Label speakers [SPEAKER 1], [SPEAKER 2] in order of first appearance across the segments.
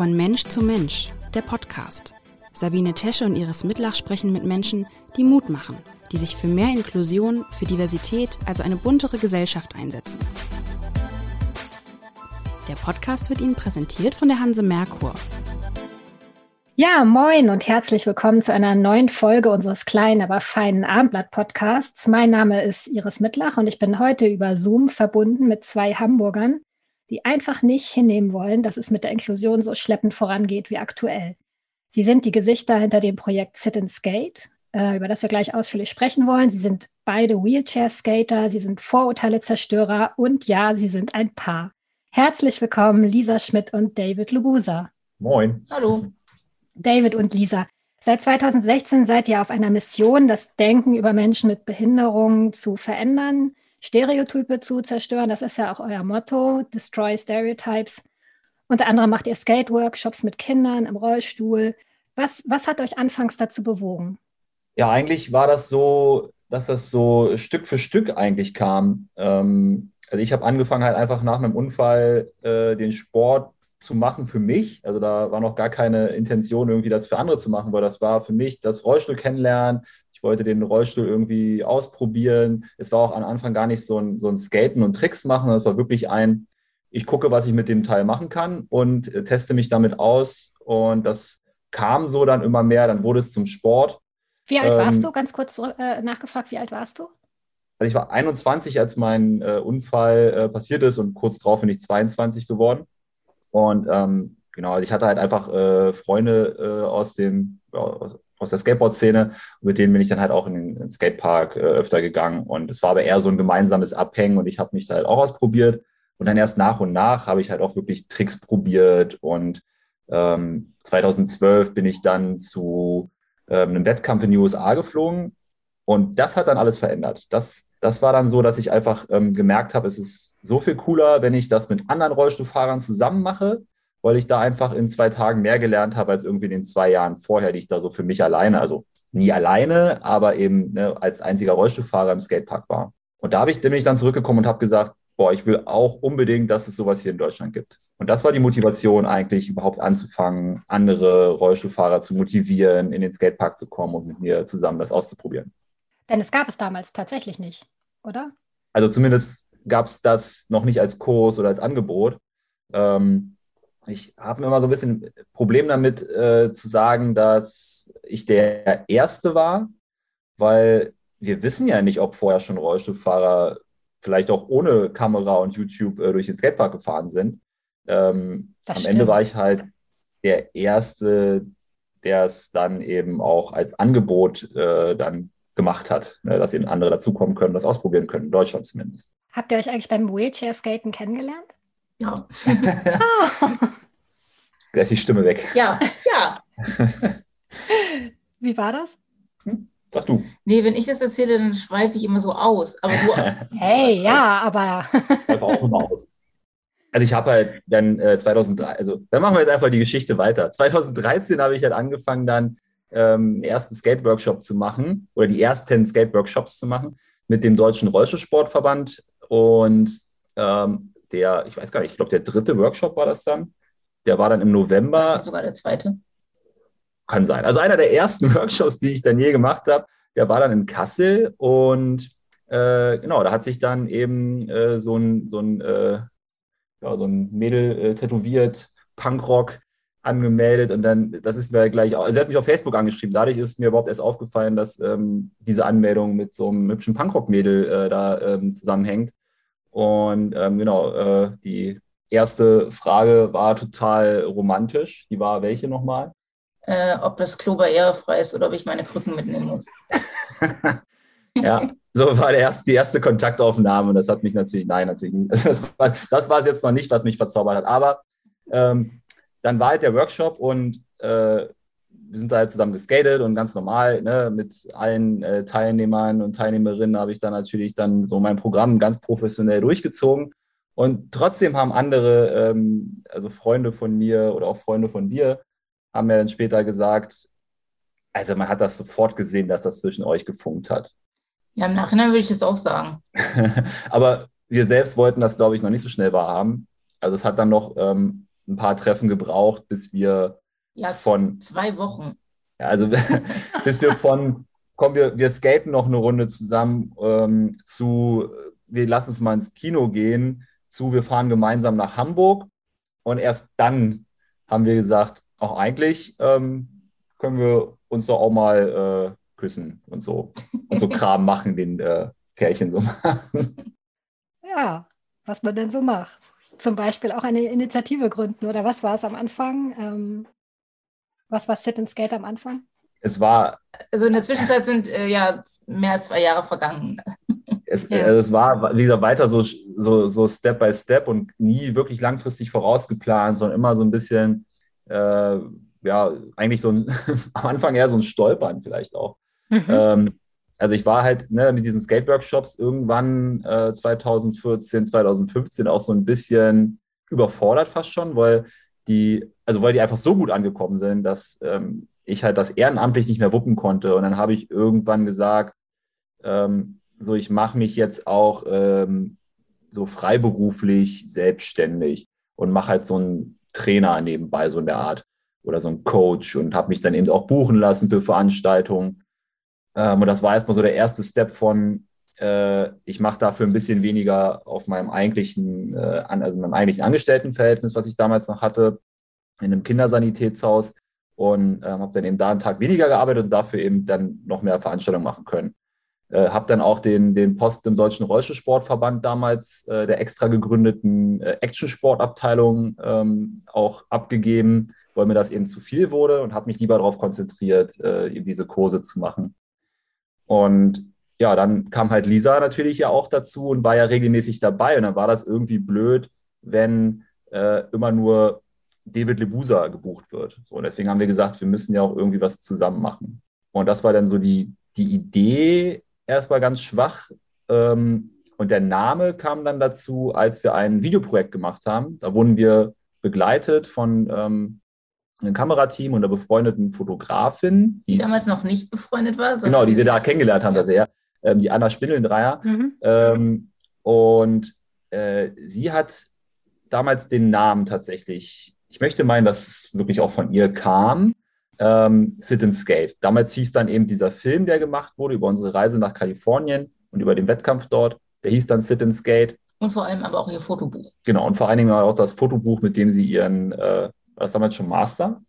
[SPEAKER 1] Von Mensch zu Mensch, der Podcast. Sabine Tesche und Iris Mitlach sprechen mit Menschen, die Mut machen, die sich für mehr Inklusion, für Diversität, also eine buntere Gesellschaft einsetzen. Der Podcast wird Ihnen präsentiert von der Hanse Merkur.
[SPEAKER 2] Ja, moin und herzlich willkommen zu einer neuen Folge unseres kleinen, aber feinen Abendblatt-Podcasts. Mein Name ist Iris Mitlach und ich bin heute über Zoom verbunden mit zwei Hamburgern, die einfach nicht hinnehmen wollen, dass es mit der Inklusion so schleppend vorangeht wie aktuell. Sie sind die Gesichter hinter dem Projekt Sit and Skate, äh, über das wir gleich ausführlich sprechen wollen. Sie sind beide Wheelchair-Skater, sie sind Vorurteile-Zerstörer und ja, sie sind ein Paar. Herzlich willkommen, Lisa Schmidt und David Lubusa.
[SPEAKER 3] Moin.
[SPEAKER 2] Hallo. David und Lisa. Seit 2016 seid ihr auf einer Mission, das Denken über Menschen mit Behinderungen zu verändern. Stereotype zu zerstören. Das ist ja auch euer Motto, Destroy Stereotypes. Unter anderem macht ihr Skate-Workshops mit Kindern im Rollstuhl. Was, was hat euch anfangs dazu bewogen?
[SPEAKER 3] Ja, eigentlich war das so, dass das so Stück für Stück eigentlich kam. Ähm, also ich habe angefangen halt einfach nach meinem Unfall äh, den Sport zu machen für mich. Also da war noch gar keine Intention, irgendwie das für andere zu machen, weil das war für mich das Rollstuhl kennenlernen, ich wollte den Rollstuhl irgendwie ausprobieren. Es war auch am Anfang gar nicht so ein, so ein Skaten und Tricks machen, sondern es war wirklich ein, ich gucke, was ich mit dem Teil machen kann und äh, teste mich damit aus. Und das kam so dann immer mehr, dann wurde es zum Sport.
[SPEAKER 2] Wie alt ähm, warst du? Ganz kurz äh, nachgefragt, wie alt warst du?
[SPEAKER 3] Also ich war 21, als mein äh, Unfall äh, passiert ist und kurz darauf bin ich 22 geworden. Und ähm, genau, also ich hatte halt einfach äh, Freunde äh, aus dem, ja, aus, aus der Skateboard-Szene. Mit denen bin ich dann halt auch in den, Skatepark äh, öfter gegangen. Und es war aber eher so ein gemeinsames Abhängen und ich habe mich da halt auch ausprobiert. Und dann erst nach und nach habe ich halt auch wirklich Tricks probiert. Und ähm, 2012 bin ich dann zu ähm, einem Wettkampf in die USA geflogen. Und das hat dann alles verändert. Das, das war dann so, dass ich einfach ähm, gemerkt habe, es ist so viel cooler, wenn ich das mit anderen Rollstuhlfahrern zusammen mache weil ich da einfach in zwei Tagen mehr gelernt habe als irgendwie in den zwei Jahren vorher, die ich da so für mich alleine, also nie alleine, aber eben ne, als einziger Rollstuhlfahrer im Skatepark war. Und da habe ich, bin ich dann zurückgekommen und habe gesagt, boah, ich will auch unbedingt, dass es sowas hier in Deutschland gibt. Und das war die Motivation eigentlich, überhaupt anzufangen, andere Rollstuhlfahrer zu motivieren, in den Skatepark zu kommen und mit mir zusammen das auszuprobieren.
[SPEAKER 2] Denn es gab es damals tatsächlich nicht, oder?
[SPEAKER 3] Also zumindest gab es das noch nicht als Kurs oder als Angebot. Ähm, ich habe immer so ein bisschen Problem damit äh, zu sagen, dass ich der Erste war, weil wir wissen ja nicht, ob vorher schon Rollstuhlfahrer vielleicht auch ohne Kamera und YouTube äh, durch den Skatepark gefahren sind. Ähm, am stimmt. Ende war ich halt der Erste, der es dann eben auch als Angebot äh, dann gemacht hat, ne, dass eben andere dazukommen können, das ausprobieren können, in Deutschland zumindest.
[SPEAKER 2] Habt ihr euch eigentlich beim Wheelchair-Skaten kennengelernt?
[SPEAKER 4] Ja.
[SPEAKER 3] da ist die Stimme weg.
[SPEAKER 4] Ja, ja.
[SPEAKER 2] Wie war das?
[SPEAKER 3] Hm? Sag du.
[SPEAKER 4] Nee, wenn ich das erzähle, dann schweife ich immer so aus. Aber du,
[SPEAKER 2] hey, ja, aber.
[SPEAKER 3] Ich auch immer aus. Also ich habe halt dann äh, 2003, also dann machen wir jetzt einfach die Geschichte weiter. 2013 habe ich halt angefangen dann ähm, den ersten Skate-Workshop zu machen oder die ersten Skate-Workshops zu machen mit dem Deutschen Rollstuhlsportverband und ähm, der, ich weiß gar nicht, ich glaube, der dritte Workshop war das dann. Der war dann im November.
[SPEAKER 4] Das sogar der zweite.
[SPEAKER 3] Kann sein. Also einer der ersten Workshops, die ich dann je gemacht habe, der war dann in Kassel und äh, genau, da hat sich dann eben äh, so ein, so ein, äh, ja, so ein Mädel äh, tätowiert, Punkrock angemeldet und dann, das ist mir gleich, auch, also sie hat mich auf Facebook angeschrieben, dadurch ist mir überhaupt erst aufgefallen, dass ähm, diese Anmeldung mit so einem hübschen Punkrock-Mädel äh, da ähm, zusammenhängt. Und ähm, genau, äh, die erste Frage war total romantisch. Die war welche nochmal?
[SPEAKER 4] Äh, ob das Klo barrierefrei ist oder ob ich meine Krücken mitnehmen muss.
[SPEAKER 3] ja, so war der erste, die erste Kontaktaufnahme und das hat mich natürlich, nein, natürlich nicht. Das war, es jetzt noch nicht, was mich verzaubert hat. Aber ähm, dann war halt der Workshop und äh, wir sind da halt zusammen geskatet und ganz normal, ne, mit allen äh, Teilnehmern und Teilnehmerinnen habe ich dann natürlich dann so mein Programm ganz professionell durchgezogen. Und trotzdem haben andere, ähm, also Freunde von mir oder auch Freunde von dir, haben mir dann später gesagt, also man hat das sofort gesehen, dass das zwischen euch gefunkt hat.
[SPEAKER 4] Ja, im Nachhinein würde ich das auch sagen.
[SPEAKER 3] Aber wir selbst wollten das, glaube ich, noch nicht so schnell wahrhaben. Also es hat dann noch ähm, ein paar Treffen gebraucht, bis wir
[SPEAKER 4] Ja,
[SPEAKER 3] von,
[SPEAKER 4] zwei Wochen.
[SPEAKER 3] ja, also bis wir von, komm, wir, wir skaten noch eine Runde zusammen, ähm, zu, wir lassen uns mal ins Kino gehen, zu, wir fahren gemeinsam nach Hamburg. Und erst dann haben wir gesagt, auch eigentlich ähm, können wir uns doch auch mal äh, küssen und so und so Kram machen, den äh, Pärchen so machen.
[SPEAKER 2] Ja, was man denn so macht. Zum Beispiel auch eine Initiative gründen oder was war es am Anfang? Ähm, was war Sit and Skate am Anfang?
[SPEAKER 3] Es war,
[SPEAKER 4] Also in der Zwischenzeit sind äh, ja mehr als zwei Jahre vergangen.
[SPEAKER 3] es,
[SPEAKER 2] Ja.
[SPEAKER 3] äh, es war, wie gesagt, weiter so, so, so Step by Step und nie wirklich langfristig vorausgeplant, sondern immer so ein bisschen, äh, ja, eigentlich so ein, am Anfang eher so ein Stolpern vielleicht auch.
[SPEAKER 2] Mhm.
[SPEAKER 3] Ähm, also ich war halt ne, mit diesen Skate-Workshops irgendwann äh, 2014, 2015 auch so ein bisschen überfordert fast schon, weil die, also weil die einfach so gut angekommen sind, dass ähm, ich halt das ehrenamtlich nicht mehr wuppen konnte. Und dann habe ich irgendwann gesagt, ähm, so ich mache mich jetzt auch ähm, so freiberuflich selbstständig und mache halt so einen Trainer nebenbei, so in der Art oder so einen Coach und habe mich dann eben auch buchen lassen für Veranstaltungen. Ähm, und das war erstmal so der erste Step von, äh, ich mache dafür ein bisschen weniger auf meinem eigentlichen, äh, also meinem eigentlichen Angestelltenverhältnis, was ich damals noch hatte, in einem Kindersanitätshaus und ähm, habe dann eben da einen Tag weniger gearbeitet und dafür eben dann noch mehr Veranstaltungen machen können. Äh, habe dann auch den, den Post im Deutschen Rollstuhlsportverband damals, äh, der extra gegründeten äh, Action-Sport-Abteilung, ähm, auch abgegeben, weil mir das eben zu viel wurde und habe mich lieber darauf konzentriert, äh, eben diese Kurse zu machen. Und ja, dann kam halt Lisa natürlich ja auch dazu und war ja regelmäßig dabei. Und dann war das irgendwie blöd, wenn äh, immer nur David Lebusa gebucht wird. So, und deswegen haben wir gesagt, wir müssen ja auch irgendwie was zusammen machen. Und das war dann so die, die Idee erstmal ganz schwach. Ähm, und der Name kam dann dazu, als wir ein Videoprojekt gemacht haben. Da wurden wir begleitet von ähm, einem Kamerateam und einer befreundeten Fotografin,
[SPEAKER 4] Die
[SPEAKER 3] die,
[SPEAKER 4] damals noch nicht befreundet war. sondern
[SPEAKER 3] genau, die wir
[SPEAKER 4] sie-
[SPEAKER 3] da kennengelernt haben,
[SPEAKER 4] Ja.
[SPEAKER 3] das er, ähm, die Anna Spindeldreier.
[SPEAKER 2] Mhm.
[SPEAKER 3] Ähm, und äh, sie hat damals den Namen tatsächlich, ich möchte meinen, dass es wirklich auch von ihr kam, ähm, Sit and Skate. Damals hieß dann eben dieser Film, der gemacht wurde über unsere Reise nach Kalifornien und über den Wettkampf dort, der hieß dann Sit and Skate.
[SPEAKER 4] Und vor allem aber auch ihr Fotobuch.
[SPEAKER 3] Genau, und vor allen Dingen auch das Fotobuch, mit dem sie ihren, äh, war das damals schon Master?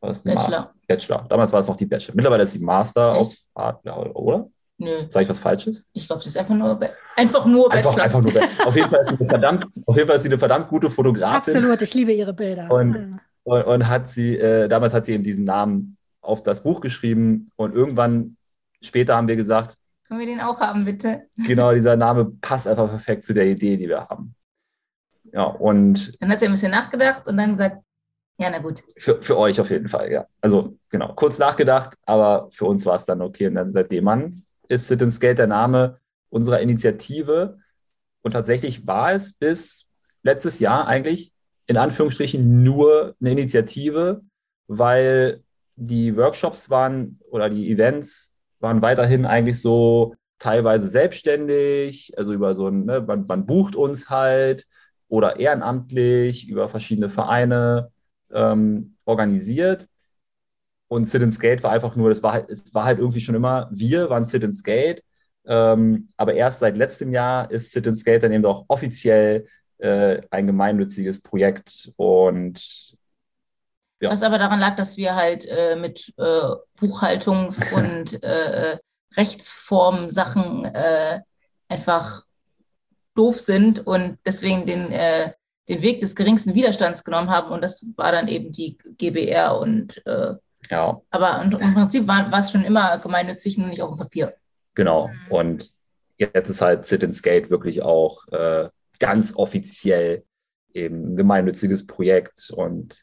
[SPEAKER 3] War das ein Ma-
[SPEAKER 4] Bachelor.
[SPEAKER 3] Bachelor. Damals war es noch die Bachelor. Mittlerweile ist sie Master
[SPEAKER 4] Echt?
[SPEAKER 3] auf Art, oder?
[SPEAKER 4] Nö,
[SPEAKER 3] Sage ich was Falsches?
[SPEAKER 4] ich glaube, sie ist einfach nur, einfach nur
[SPEAKER 3] Einfach,
[SPEAKER 4] Bachelor.
[SPEAKER 3] einfach nur. Auf jeden, Fall ist sie eine verdammt, auf jeden Fall ist sie eine verdammt gute Fotografin.
[SPEAKER 2] Absolut, ich liebe ihre Bilder.
[SPEAKER 3] Und-
[SPEAKER 2] Ja.
[SPEAKER 3] Und, und hat sie, äh, damals hat sie eben diesen Namen auf das Buch geschrieben. Und irgendwann später haben wir gesagt,
[SPEAKER 4] Können wir den auch haben, bitte?
[SPEAKER 3] genau, dieser Name passt einfach perfekt zu der Idee, die wir haben. Ja, und
[SPEAKER 4] Dann hat sie ein bisschen nachgedacht und dann gesagt, ja, na gut.
[SPEAKER 3] für, für euch auf jeden Fall, ja. Also genau, kurz nachgedacht, aber für uns war es dann okay. Und dann seitdem an ist Sit and Skate der Name unserer Initiative. Und tatsächlich war es bis letztes Jahr eigentlich in Anführungsstrichen nur eine Initiative, weil die Workshops waren oder die Events waren weiterhin eigentlich so teilweise selbstständig, also über so ein, ne, man, man bucht uns halt oder ehrenamtlich über verschiedene Vereine ähm, organisiert. Und Sit and Skate war einfach nur, das war halt, es war halt irgendwie schon immer, wir waren Sit and Skate. Ähm, aber erst seit letztem Jahr ist Sit and Skate dann eben auch offiziell äh, ein gemeinnütziges Projekt. Und Ja.
[SPEAKER 4] Was aber daran lag, dass wir halt äh, mit äh, Buchhaltungs- und äh, Rechtsform-Sachen äh, einfach doof sind und deswegen den, äh, den Weg des geringsten Widerstands genommen haben. Und das war dann eben die GBR. Und äh,
[SPEAKER 3] ja,
[SPEAKER 4] aber im Prinzip war, war es schon immer gemeinnützig, nur nicht auf dem Papier.
[SPEAKER 3] genau. Und jetzt ist halt Sit and Skate wirklich auch äh, ganz offiziell eben ein gemeinnütziges Projekt. Und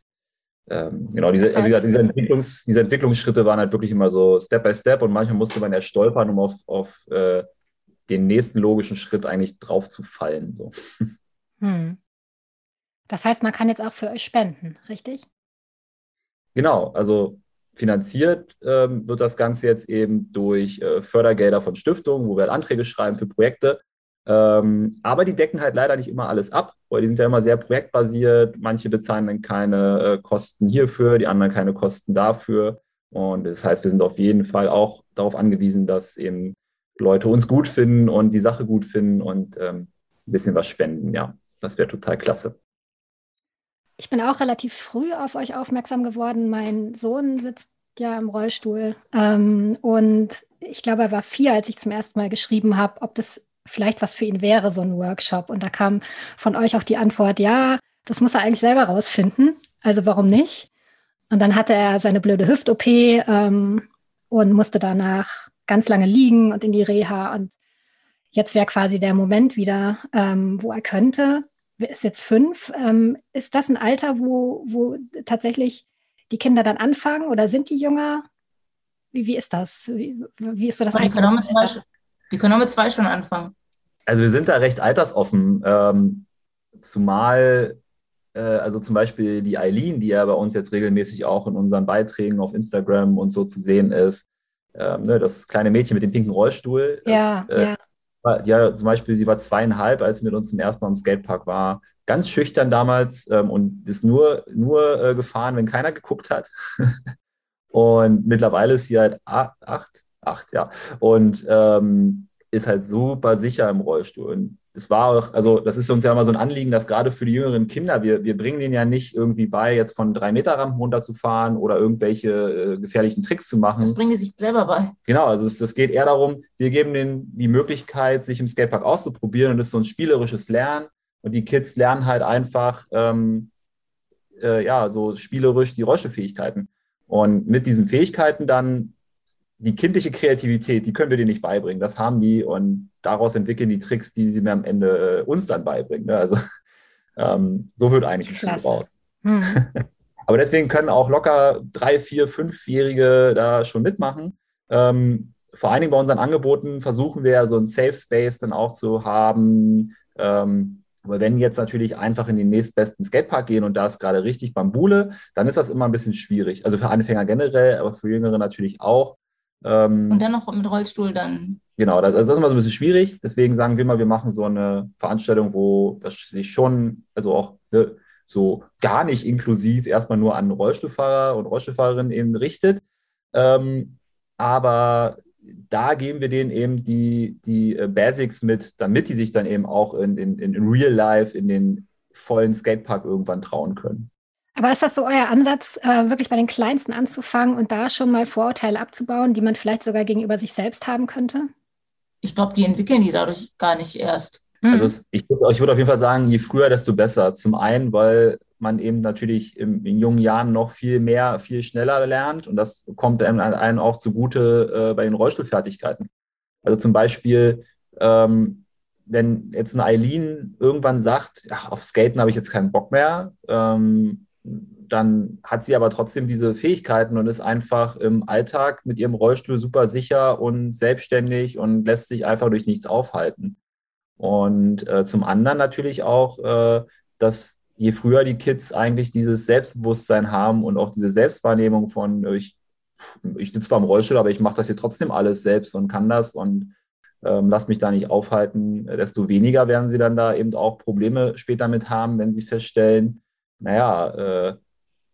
[SPEAKER 3] ähm, genau, diese, also wie gesagt, diese, Entwicklungs-, diese Entwicklungsschritte waren halt wirklich immer so Step by Step und manchmal musste man erst stolpern, um auf, auf äh, den nächsten logischen Schritt eigentlich drauf zu fallen. So.
[SPEAKER 2] Hm. Das heißt, man kann jetzt auch für euch spenden, richtig?
[SPEAKER 3] Genau, also finanziert ähm, wird das Ganze jetzt eben durch äh, Fördergelder von Stiftungen, wo wir halt Anträge schreiben für Projekte. Ähm, aber die decken halt leider nicht immer alles ab, weil die sind ja immer sehr projektbasiert. Manche bezahlen dann keine äh, Kosten hierfür, die anderen keine Kosten dafür. Und das heißt, wir sind auf jeden Fall auch darauf angewiesen, dass eben Leute uns gut finden und die Sache gut finden und ähm, ein bisschen was spenden. Ja, das wäre total klasse.
[SPEAKER 2] Ich bin auch relativ früh auf euch aufmerksam geworden. Mein Sohn sitzt ja im Rollstuhl ähm, und ich glaube, er war vier, als ich zum ersten Mal geschrieben habe, ob das vielleicht was für ihn wäre, so ein Workshop. Und da kam von euch auch die Antwort, ja, das muss er eigentlich selber rausfinden. Also warum nicht? Und dann hatte er seine blöde Hüft-OP ähm, und musste danach ganz lange liegen und in die Reha. Und jetzt wäre quasi der Moment wieder, ähm, wo er könnte. Ist jetzt fünf. Ähm, ist das ein Alter, wo, wo tatsächlich die Kinder dann anfangen oder sind die jünger? Wie, wie ist das? Wie, wie ist so das?
[SPEAKER 4] Die können, zwei, die können auch mit zwei schon anfangen.
[SPEAKER 3] Also wir sind da recht altersoffen. Ähm, zumal äh, also zum Beispiel die Eileen, die ja bei uns jetzt regelmäßig auch in unseren Beiträgen auf Instagram und so zu sehen ist, ähm, ne, das kleine Mädchen mit dem pinken Rollstuhl.
[SPEAKER 2] Ja,
[SPEAKER 3] das, äh, ja. Ja, zum Beispiel, sie war zweieinhalb, als sie mit uns zum ersten Mal im Skatepark war. Ganz schüchtern damals ähm, und ist nur, nur äh, gefahren, wenn keiner geguckt hat. und mittlerweile ist sie halt acht, acht, ja. Und ähm, ist halt super sicher im Rollstuhl. Und es war auch, also das ist uns ja immer so ein Anliegen, dass gerade für die jüngeren Kinder, wir, wir bringen denen ja nicht irgendwie bei, jetzt von drei Meter Rampen runterzufahren oder irgendwelche äh, gefährlichen Tricks zu machen.
[SPEAKER 4] Das bringen die sich selber bei.
[SPEAKER 3] Genau, also es, es geht eher darum, wir geben denen die Möglichkeit, sich im Skatepark auszuprobieren und das ist so ein spielerisches Lernen und die Kids lernen halt einfach, ähm, äh, ja, so spielerisch die Rollstuhlfähigkeiten. Und mit diesen Fähigkeiten dann die kindliche Kreativität, die können wir denen nicht beibringen. Das haben die und daraus entwickeln die Tricks, die sie mir am Ende äh, uns dann beibringen. Ne? Also ähm, so wird eigentlich ein Schuh raus. Hm. Aber deswegen können auch locker drei, vier, fünfjährige da schon mitmachen. Ähm, vor allen Dingen bei unseren Angeboten versuchen wir so ein Safe Space dann auch zu haben. Ähm, aber wenn jetzt natürlich einfach in den nächstbesten Skatepark gehen und da ist gerade richtig Bambule, dann ist das immer ein bisschen schwierig. Also für Anfänger generell, aber für Jüngere natürlich auch.
[SPEAKER 4] Ähm, und dann noch mit Rollstuhl dann.
[SPEAKER 3] Genau, das, das, ist immer so ein bisschen schwierig. Deswegen sagen wir mal, wir machen so eine Veranstaltung, wo das sich schon, also auch ne, so gar nicht inklusiv erstmal nur an Rollstuhlfahrer und Rollstuhlfahrerinnen eben richtet. Ähm, aber da geben wir denen eben die, die äh, Basics mit, damit die sich dann eben auch in, in, in Real Life in den vollen Skatepark irgendwann trauen können.
[SPEAKER 2] Aber ist das so euer Ansatz, äh, wirklich bei den Kleinsten anzufangen und da schon mal Vorurteile abzubauen, die man vielleicht sogar gegenüber sich selbst haben könnte?
[SPEAKER 4] Ich glaube, die entwickeln die dadurch gar nicht erst.
[SPEAKER 3] Mhm. Also es, ich, ich würde auf jeden Fall sagen, je früher, desto besser. Zum einen, weil man eben natürlich im, in jungen Jahren noch viel mehr, viel schneller lernt und das kommt einem auch zugute äh, bei den Rollstuhlfertigkeiten. Also zum Beispiel, ähm, wenn jetzt eine Eileen irgendwann sagt, ach, auf Skaten habe ich jetzt keinen Bock mehr, ähm, dann hat sie aber trotzdem diese Fähigkeiten und ist einfach im Alltag mit ihrem Rollstuhl super sicher und selbstständig und lässt sich einfach durch nichts aufhalten. Und äh, zum anderen natürlich auch, äh, dass je früher die Kids eigentlich dieses Selbstbewusstsein haben und auch diese Selbstwahrnehmung von, äh, ich, ich sitze zwar im Rollstuhl, aber ich mache das hier trotzdem alles selbst und kann das und ähm, lass mich da nicht aufhalten, desto weniger werden sie dann da eben auch Probleme später mit haben, wenn sie feststellen, naja, äh,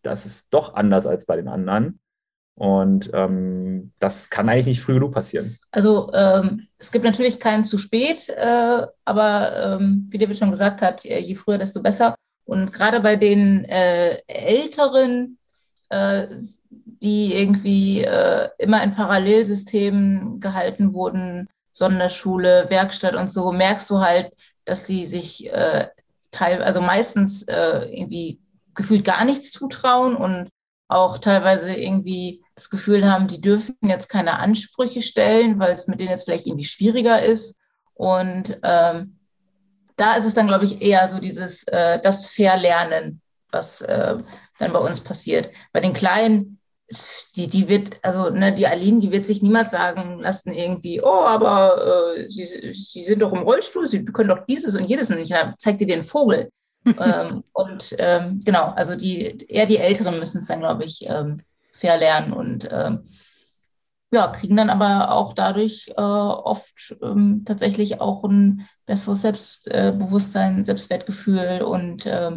[SPEAKER 3] das ist doch anders als bei den anderen. Und ähm, das kann eigentlich nicht früh genug passieren.
[SPEAKER 4] Also ähm, es gibt natürlich keinen zu spät, äh, aber ähm, wie David schon gesagt hat, je früher, desto besser. Und gerade bei den äh, Älteren, äh, die irgendwie äh, immer in Parallelsystemen gehalten wurden, Sonderschule, Werkstatt und so, merkst du halt, dass sie sich äh, teil, also meistens äh, irgendwie gefühlt gar nichts zutrauen und auch teilweise irgendwie das Gefühl haben, die dürfen jetzt keine Ansprüche stellen, weil es mit denen jetzt vielleicht irgendwie schwieriger ist. Und ähm, da ist es dann, glaube ich, eher so dieses, äh, das Verlernen, was äh, dann bei uns passiert. Bei den Kleinen die, die wird, also ne, die Aline, die wird sich niemals sagen lassen, irgendwie, oh, aber äh, sie, sie sind doch im Rollstuhl, sie können doch dieses und jedes nicht. Dann zeigt dir den Vogel. ähm, und ähm, genau, also die, eher die Älteren müssen es dann, glaube ich, ähm, verlernen. Und ähm, ja, kriegen dann aber auch dadurch äh, oft ähm, tatsächlich auch ein besseres Selbstbewusstsein, Selbstwertgefühl und äh,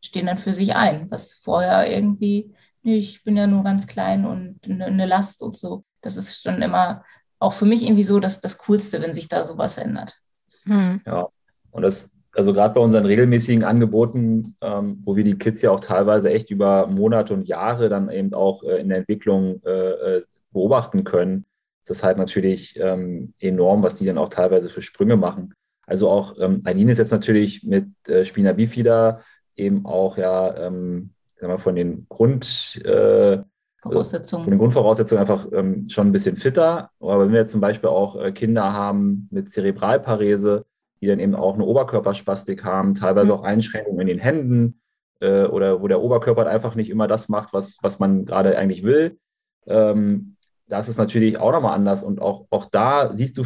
[SPEAKER 4] stehen dann für sich ein, was vorher irgendwie, ich bin ja nur ganz klein und eine, Last und so. Das ist dann immer auch für mich irgendwie so dass das Coolste, wenn sich da sowas ändert.
[SPEAKER 3] Hm. Ja, und das, also gerade bei unseren regelmäßigen Angeboten, ähm, wo wir die Kids ja auch teilweise echt über Monate und Jahre dann eben auch äh, in der Entwicklung äh, äh beobachten können, ist das halt natürlich ähm, enorm, was die dann auch teilweise für Sprünge machen. Also auch ähm, Aline ist jetzt natürlich mit äh, Spina Bifida eben auch ja ähm, wir, von den Grund äh, Voraussetzungen. Von den Grundvoraussetzungen einfach ähm, schon ein bisschen fitter. Aber wenn wir jetzt zum Beispiel auch äh, Kinder haben mit Zerebralparese, die dann eben auch eine Oberkörperspastik haben, teilweise mhm. auch Einschränkungen in den Händen äh, oder wo der Oberkörper halt einfach nicht immer das macht, was, was man gerade eigentlich will. Ähm, das ist natürlich auch nochmal anders. Und auch, auch da siehst du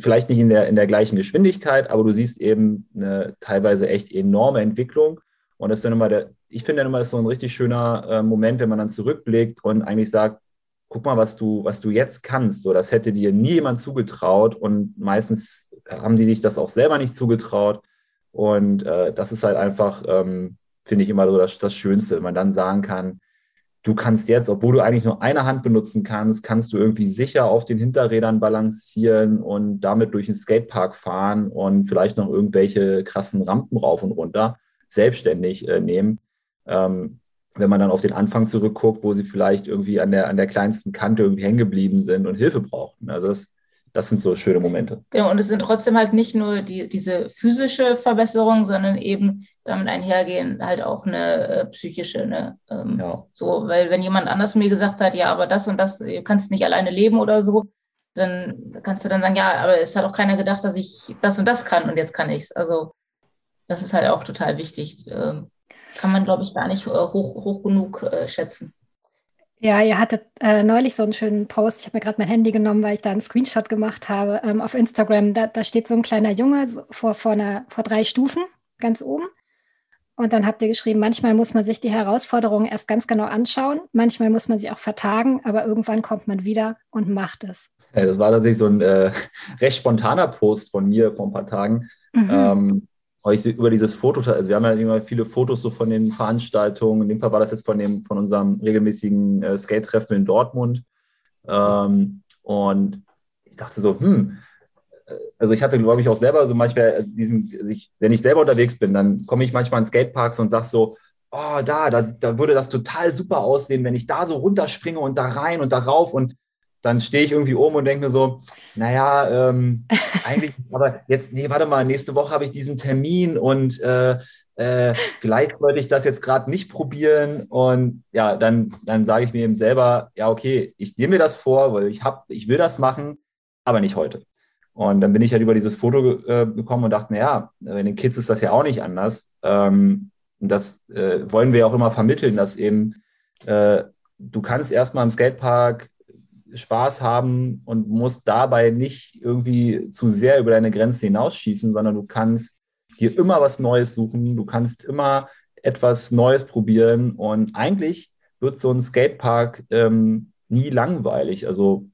[SPEAKER 3] vielleicht nicht in der, in der gleichen Geschwindigkeit, aber du siehst eben eine teilweise echt enorme Entwicklung. Und das ist dann immer der, ich finde dann immer, das ist so ein richtig schöner äh, Moment, wenn man dann zurückblickt und eigentlich sagt, guck mal, was du, was du jetzt kannst. So, das hätte dir nie jemand zugetraut und meistens haben die sich das auch selber nicht zugetraut. Und äh, das ist halt einfach, ähm, finde ich immer so das, das Schönste, wenn man dann sagen kann, du kannst jetzt, obwohl du eigentlich nur eine Hand benutzen kannst, kannst du irgendwie sicher auf den Hinterrädern balancieren und damit durch den Skatepark fahren und vielleicht noch irgendwelche krassen Rampen rauf und runter selbstständig äh, nehmen. Ähm, wenn man dann auf den Anfang zurückguckt, wo sie vielleicht irgendwie an der, an der kleinsten Kante irgendwie hängen geblieben sind und Hilfe brauchten. Also das, das sind so schöne Momente.
[SPEAKER 4] Genau, und es sind trotzdem halt nicht nur die, diese physische Verbesserung, sondern eben damit einhergehen halt auch eine äh, psychische. Ne? Ähm, ja. So, weil wenn jemand anders mir gesagt hat, ja, aber das und das, du kannst nicht alleine leben oder so, dann kannst du dann sagen, ja, aber es hat auch keiner gedacht, dass ich das und das kann und jetzt kann ich es. Also das ist halt auch total wichtig. Ähm, kann man, glaube ich, gar nicht äh, hoch, hoch genug äh, schätzen.
[SPEAKER 2] Ja, ihr hattet äh, neulich so einen schönen Post. Ich habe mir gerade mein Handy genommen, weil ich da einen Screenshot gemacht habe ähm, auf Instagram. Da, da, steht so ein kleiner Junge so vor, vor, einer, vor drei Stufen ganz oben. Und dann habt ihr geschrieben, manchmal muss man sich die Herausforderungen erst ganz genau anschauen, manchmal muss man sie auch vertagen, aber irgendwann kommt man wieder und macht es.
[SPEAKER 3] Ja, das war tatsächlich so ein äh, recht spontaner Post von mir vor ein paar Tagen. Mhm. Ähm, euch über dieses Foto, also wir haben ja immer viele Fotos so von den Veranstaltungen. In dem Fall war das jetzt von dem, von unserem regelmäßigen äh, Skate-Treffen in Dortmund. Ähm, und ich dachte so, hm, äh, also ich hatte, glaube ich, auch selber so manchmal also diesen, also ich, wenn ich selber unterwegs bin, dann komme ich manchmal in Skateparks und sage so, oh, da, das, da würde das total super aussehen, wenn ich da so runterspringe und da rein und da rauf und dann stehe ich irgendwie oben und denke mir so, naja, ähm, eigentlich, aber jetzt, nee, warte mal, nächste Woche habe ich diesen Termin und äh, äh, vielleicht sollte ich das jetzt gerade nicht probieren. Und ja, dann, dann sage ich mir eben selber, ja, okay, ich nehme mir das vor, weil ich habe, ich will das machen, aber nicht heute. Und dann bin ich halt über dieses Foto äh, gekommen und dachte mir, ja, bei den Kids ist das ja auch nicht anders. Ähm, das äh, wollen wir auch immer vermitteln, dass eben äh, du kannst erstmal im Skatepark Spaß haben und musst dabei nicht irgendwie zu sehr über deine Grenze hinausschießen, sondern du kannst dir immer was Neues suchen, du kannst immer etwas Neues probieren und eigentlich wird so ein Skatepark ähm, nie langweilig. Also,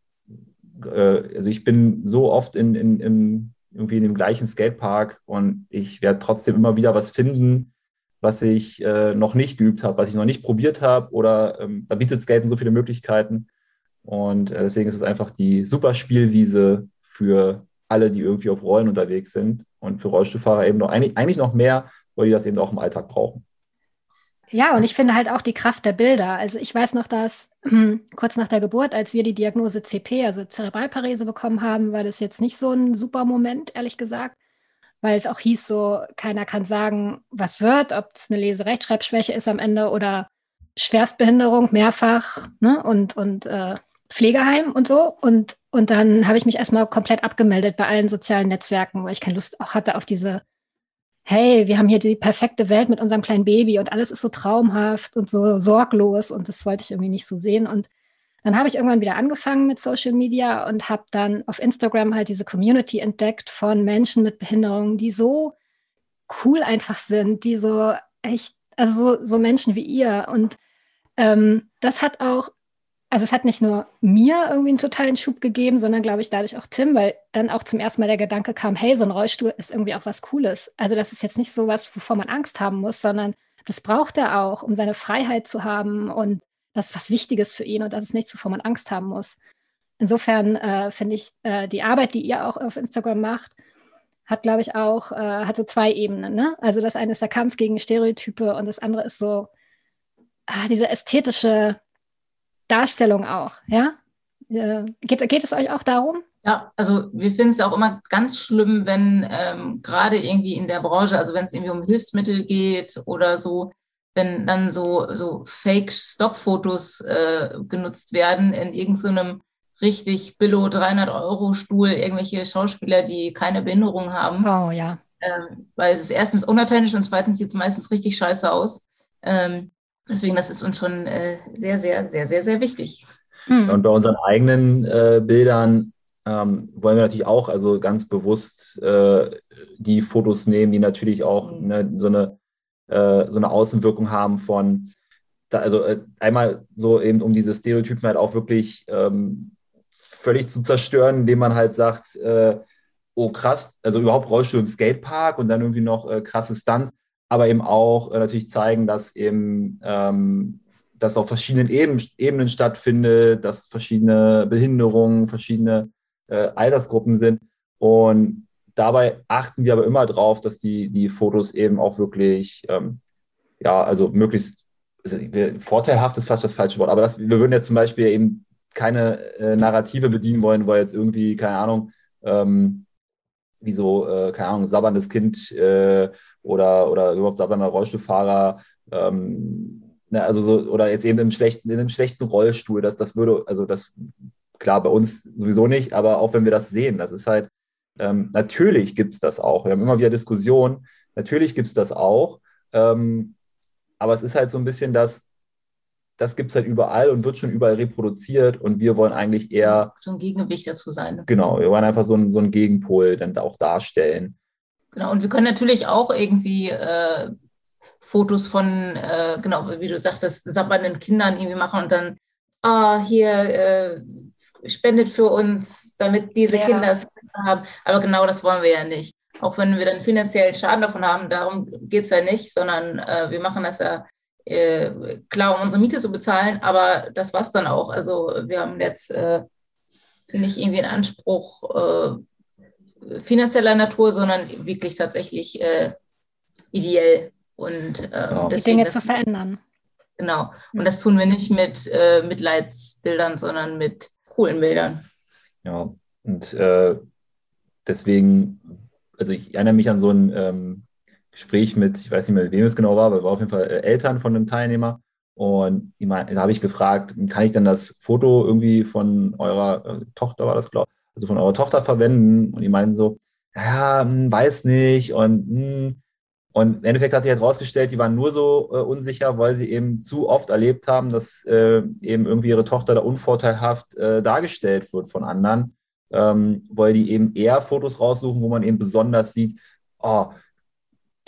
[SPEAKER 3] äh, also ich bin so oft in, in, in, irgendwie in dem gleichen Skatepark und ich werde trotzdem immer wieder was finden, was ich äh, noch nicht geübt habe, was ich noch nicht probiert habe oder ähm, da bietet Skaten so viele Möglichkeiten. Und äh, deswegen ist es einfach die super Spielwiese für alle, die irgendwie auf Rollen unterwegs sind und für Rollstuhlfahrer eben noch eigentlich noch mehr, weil die das eben auch im Alltag brauchen.
[SPEAKER 2] Ja, und ich finde halt auch die Kraft der Bilder. Also ich weiß noch, dass kurz nach der Geburt, als wir die Diagnose CP, also Zerebralparese bekommen haben, war das jetzt nicht so ein super Moment, ehrlich gesagt, weil es auch hieß so, keiner kann sagen, was wird, ob es eine Leserechtschreibschwäche ist am Ende oder Schwerstbehinderung mehrfach ne? und, und äh, Pflegeheim und so. Und, und dann habe ich mich erstmal komplett abgemeldet bei allen sozialen Netzwerken, weil ich keine Lust auch hatte auf diese, hey, wir haben hier die perfekte Welt mit unserem kleinen Baby und alles ist so traumhaft und so sorglos und das wollte ich irgendwie nicht so sehen. Und dann habe ich irgendwann wieder angefangen mit Social Media und habe dann auf Instagram halt diese Community entdeckt von Menschen mit Behinderungen, die so cool einfach sind, die so echt, also so, so Menschen wie ihr. Und ähm, das hat auch also es hat nicht nur mir irgendwie einen totalen Schub gegeben, sondern glaube ich dadurch auch Tim, weil dann auch zum ersten Mal der Gedanke kam, hey, so ein Rollstuhl ist irgendwie auch was Cooles. Also das ist jetzt nicht so was, wovor man Angst haben muss, sondern das braucht er auch, um seine Freiheit zu haben und das ist was Wichtiges für ihn und das ist nichts, wovor man Angst haben muss. Insofern äh, finde ich äh, die Arbeit, die ihr auch auf Instagram macht, hat, glaube ich, auch, äh, hat so zwei Ebenen. Ne? Also das eine ist der Kampf gegen Stereotype und das andere ist so ah, diese ästhetische Darstellung auch, ja? Äh, geht, geht es euch auch darum?
[SPEAKER 4] Ja, also wir finden es auch immer ganz schlimm, wenn ähm, gerade irgendwie in der Branche, also wenn es irgendwie um Hilfsmittel geht oder so, wenn dann so, so Fake-Stockfotos äh, genutzt werden in irgendeinem so richtig billo 300 Euro Stuhl, irgendwelche Schauspieler, die keine Behinderung haben.
[SPEAKER 2] Oh ja.
[SPEAKER 4] Ähm, weil es ist erstens unauthentisch und zweitens sieht es meistens richtig scheiße aus. Ähm, Deswegen, das ist uns schon äh, sehr, sehr, sehr, sehr, sehr wichtig.
[SPEAKER 3] Mhm. Und bei unseren eigenen äh, Bildern ähm, wollen wir natürlich auch also ganz bewusst äh, die Fotos nehmen, die natürlich auch mhm. ne, so, eine, äh, so eine Außenwirkung haben von, da, also äh, einmal so eben um diese Stereotypen halt auch wirklich ähm, völlig zu zerstören, indem man halt sagt, äh, oh krass, also überhaupt Rollstuhl im Skatepark und dann irgendwie noch krasse Stunts aber eben auch äh, natürlich zeigen, dass eben ähm, das auf verschiedenen Eben, Ebenen stattfindet, dass verschiedene Behinderungen, verschiedene äh, Altersgruppen sind. Und dabei achten wir aber immer darauf, dass die, die Fotos eben auch wirklich, ähm, ja, also möglichst, also vorteilhaft ist fast das falsche Wort, aber das, wir würden jetzt zum Beispiel eben keine äh, Narrative bedienen wollen, wo jetzt irgendwie, keine Ahnung, ähm, wie so, äh, keine Ahnung, sabberndes Kind äh, oder, oder überhaupt sabbernder Rollstuhlfahrer, ähm, ne, also so, oder jetzt eben im schlechten, in einem schlechten Rollstuhl, das, das würde, also das, klar, bei uns sowieso nicht, aber auch wenn wir das sehen, das ist halt, ähm, natürlich gibt es das auch. Wir haben immer wieder Diskussionen, natürlich gibt es das auch, ähm, aber es ist halt so ein bisschen das, das gibt es halt überall und wird schon überall reproduziert und wir wollen eigentlich eher.
[SPEAKER 4] So ein Gegengewicht dazu sein.
[SPEAKER 3] Genau, wir wollen einfach so ein, so ein Gegenpol dann auch darstellen.
[SPEAKER 4] Genau, und wir können natürlich auch irgendwie äh, Fotos von, äh, genau, wie du sagtest, sabbernden Kindern irgendwie machen und dann, ah, hier äh, spendet für uns, damit diese ja. Kinder es besser haben. Aber genau das wollen wir ja nicht. Auch wenn wir dann finanziell Schaden davon haben, darum geht es ja nicht, sondern äh, wir machen das ja äh, klar, um unsere Miete zu bezahlen, aber das war es dann auch. Also wir haben jetzt äh, nicht irgendwie einen Anspruch äh, finanzieller Natur, sondern wirklich tatsächlich äh, ideell. Und ähm,
[SPEAKER 2] genau. die Dinge zu verändern.
[SPEAKER 4] Genau. Und das tun wir nicht mit äh, Mitleidsbildern, sondern mit coolen Bildern.
[SPEAKER 3] Ja, und äh, deswegen, also ich erinnere mich an so ein ähm, Gespräch mit, ich weiß nicht mehr, wem es genau war, aber war auf jeden Fall äh, Eltern von einem Teilnehmer. Und da habe ich gefragt, kann ich denn das Foto irgendwie von eurer äh, Tochter, war das, glaube also von eurer Tochter verwenden? Und die meinen so, ja, hm, weiß nicht. Und, hm. und im Endeffekt hat sich halt herausgestellt, die waren nur so äh, unsicher, weil sie eben zu oft erlebt haben, dass äh, eben irgendwie ihre Tochter da unvorteilhaft äh, dargestellt wird von anderen, ähm, weil die eben eher Fotos raussuchen, wo man eben besonders sieht, oh,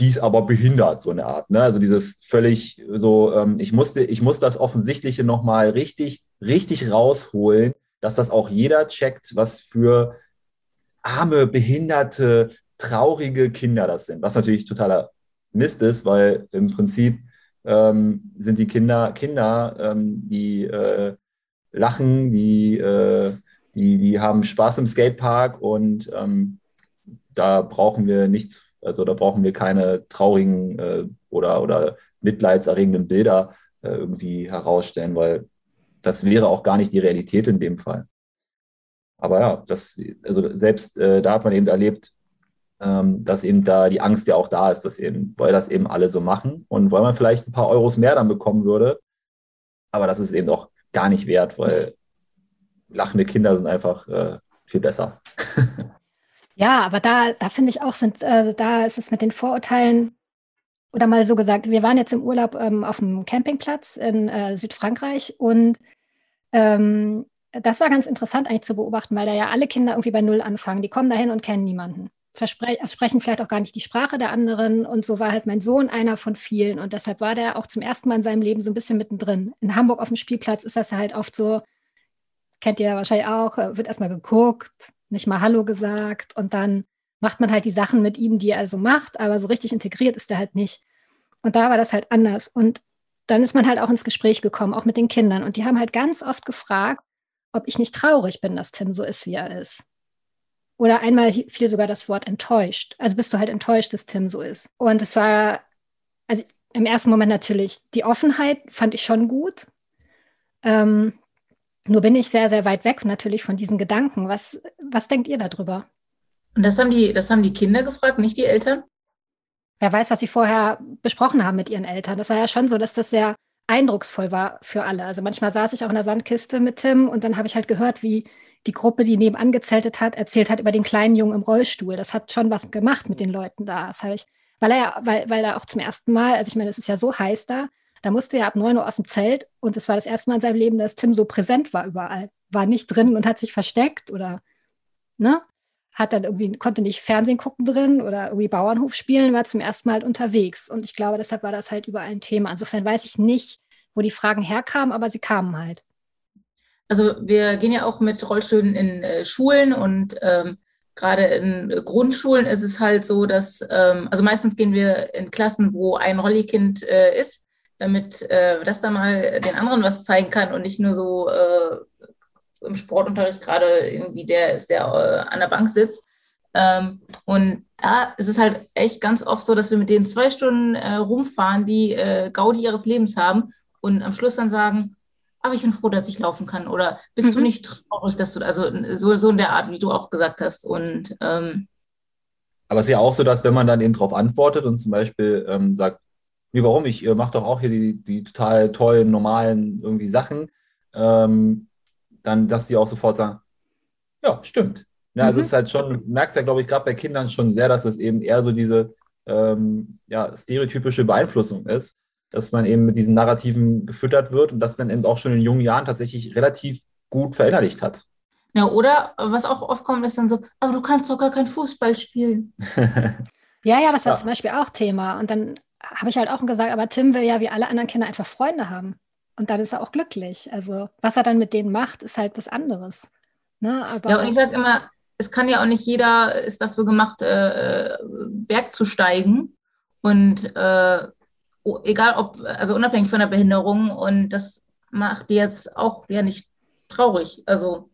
[SPEAKER 3] die ist aber behindert, so eine Art. Ne? Also dieses völlig so, ähm, ich musste, ich muss das Offensichtliche nochmal richtig, richtig rausholen, dass das auch jeder checkt, was für arme, behinderte, traurige Kinder das sind. Was natürlich totaler Mist ist, weil im Prinzip ähm, sind die Kinder Kinder, ähm, die äh, lachen, die, äh, die, die haben Spaß im Skatepark und ähm, da brauchen wir nichts also da brauchen wir keine traurigen äh, oder, oder mitleidserregenden Bilder äh, irgendwie herausstellen, weil das wäre auch gar nicht die Realität in dem Fall. Aber ja, das, also selbst äh, da hat man eben erlebt, ähm, dass eben da die Angst ja auch da ist, dass eben, weil das eben alle so machen und weil man vielleicht ein paar Euros mehr dann bekommen würde. Aber das ist eben auch gar nicht wert, weil lachende Kinder sind einfach äh, viel besser.
[SPEAKER 2] Ja, aber da, da finde ich auch, sind, äh, da ist es mit den Vorurteilen oder mal so gesagt, wir waren jetzt im Urlaub ähm, auf dem Campingplatz in äh, Südfrankreich und ähm, das war ganz interessant eigentlich zu beobachten, weil da ja alle Kinder irgendwie bei Null anfangen. Die kommen dahin und kennen niemanden. Verspre sprechen vielleicht auch gar nicht die Sprache der anderen. Und so war halt mein Sohn einer von vielen. Und deshalb war der auch zum ersten Mal in seinem Leben so ein bisschen mittendrin. In Hamburg auf dem Spielplatz ist das halt oft so, kennt ihr ja wahrscheinlich auch, äh, wird erstmal geguckt, nicht mal Hallo gesagt und dann macht man halt die Sachen mit ihm, die er also macht, aber so richtig integriert ist er halt nicht. Und da war das halt anders. Und dann ist man halt auch ins Gespräch gekommen, auch mit den Kindern. Und die haben halt ganz oft gefragt, ob ich nicht traurig bin, dass Tim so ist, wie er ist. Oder einmal fiel sogar das Wort enttäuscht. Also bist du halt enttäuscht, dass Tim so ist. Und es war, also im ersten Moment natürlich, die Offenheit fand ich schon gut. Ähm, nur bin ich sehr, sehr weit weg natürlich von diesen Gedanken. Was, was denkt ihr darüber?
[SPEAKER 4] Und das haben, die, das haben die Kinder gefragt, nicht die Eltern?
[SPEAKER 2] Wer weiß, was sie vorher besprochen haben mit ihren Eltern. Das war ja schon so, dass das sehr eindrucksvoll war für alle. Also manchmal saß ich auch in der Sandkiste mit Tim und dann habe ich halt gehört, wie die Gruppe, die nebenan gezeltet hat, erzählt hat über den kleinen Jungen im Rollstuhl. Das hat schon was gemacht mit den Leuten da. Das habe ich, weil er ja, weil, weil er auch zum ersten Mal, also ich meine, es ist ja so heiß da, da musste er ab 9 Uhr aus dem Zelt und es war das erste Mal in seinem Leben, dass Tim so präsent war überall. War nicht drin und hat sich versteckt oder, ne? Hat dann irgendwie, konnte nicht Fernsehen gucken drin oder irgendwie Bauernhof spielen, war zum ersten Mal halt unterwegs. Und ich glaube, deshalb war das halt überall ein Thema. Insofern weiß ich nicht, wo die Fragen herkamen, aber sie kamen halt.
[SPEAKER 4] Also wir gehen ja auch mit Rollstühlen in äh, Schulen und ähm, gerade in Grundschulen ist es halt so, dass, ähm, also meistens gehen wir in Klassen, wo ein Rollikind äh, ist damit äh, das da mal den anderen was zeigen kann und nicht nur so äh, im Sportunterricht gerade irgendwie der ist, der äh, an der Bank sitzt. Ähm, und da ist es halt echt ganz oft so, dass wir mit denen zwei Stunden äh, rumfahren, die äh, Gaudi ihres Lebens haben und am Schluss dann sagen, aber ich bin froh, dass ich laufen kann. Oder bist mhm. du nicht traurig, dass du, also so, so in der Art, wie du auch gesagt hast. Und ähm,
[SPEAKER 3] aber es ist ja auch so, dass wenn man dann eben darauf antwortet und zum Beispiel ähm, sagt, wie warum? Ich äh, mache doch auch hier die, die total tollen, normalen irgendwie Sachen. Ähm, dann, dass sie auch sofort sagen, ja, stimmt. Ja, also mhm. es ist halt schon, merkst ja, glaube ich, gerade bei Kindern schon sehr, dass es eben eher so diese ähm, ja, stereotypische Beeinflussung ist, dass man eben mit diesen Narrativen gefüttert wird und das dann eben auch schon in jungen Jahren tatsächlich relativ gut verinnerlicht hat.
[SPEAKER 4] Ja, oder was auch oft kommt, ist dann so, aber du kannst doch gar kein Fußball spielen.
[SPEAKER 2] ja, ja, das war ja. zum Beispiel auch Thema. Und dann habe ich halt auch gesagt, aber Tim will ja wie alle anderen Kinder einfach Freunde haben. Und dann ist er auch glücklich. Also was er dann mit denen macht, ist halt was anderes. Ne?
[SPEAKER 4] Aber ja, und ich sage immer, es kann ja auch nicht jeder ist dafür gemacht, äh, Berg zu steigen. Und äh, egal ob, also unabhängig von der Behinderung. Und das macht die jetzt auch ja nicht traurig. Also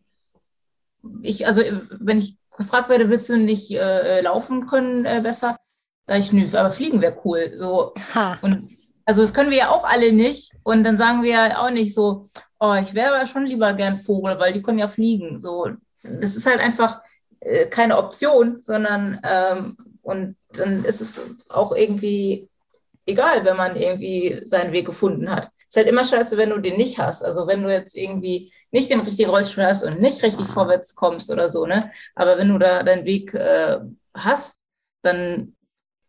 [SPEAKER 4] ich, also wenn ich gefragt werde, willst du nicht äh, laufen können äh, besser? Sag ich, nö, aber fliegen wäre cool. So. Ha. Und also das können wir ja auch alle nicht. Und dann sagen wir ja auch nicht so, oh, ich wäre aber schon lieber gern Vogel, weil die können ja fliegen. So, das ist halt einfach äh, keine Option, sondern ähm, und dann ist es auch irgendwie egal, wenn man irgendwie seinen Weg gefunden hat. Es ist halt immer scheiße, wenn du den nicht hast. Also wenn du jetzt irgendwie nicht den richtigen Rollstuhl hast und nicht richtig vorwärts kommst oder so, ne? Aber wenn du da deinen Weg äh, hast, dann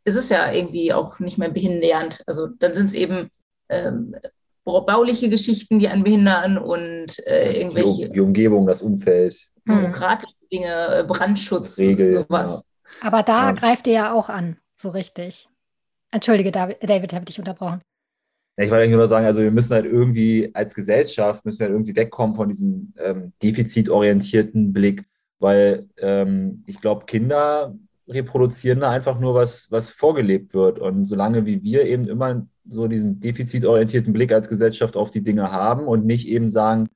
[SPEAKER 4] ist es ja irgendwie auch nicht mehr behindernd. Also dann sind es eben ähm, bauliche Geschichten, die einen behindern und äh, irgendwelche.
[SPEAKER 3] Die, die, Umgebung, das Umfeld.
[SPEAKER 4] Demokratische Dinge, äh, Brandschutz,
[SPEAKER 3] Regel,
[SPEAKER 4] sowas.
[SPEAKER 2] Ja. Aber da ja. greift ihr ja auch an, so richtig. Entschuldige, David, David habe dich unterbrochen.
[SPEAKER 3] Ich wollte eigentlich nur sagen, also wir müssen halt irgendwie als Gesellschaft müssen wir halt irgendwie wegkommen von diesem ähm, defizitorientierten Blick, weil ähm, ich glaube, Kinder reproduzieren da einfach nur was, was vorgelebt wird. Und solange wie wir eben immer so diesen defizitorientierten Blick als Gesellschaft auf die Dinge haben und nicht eben sagen,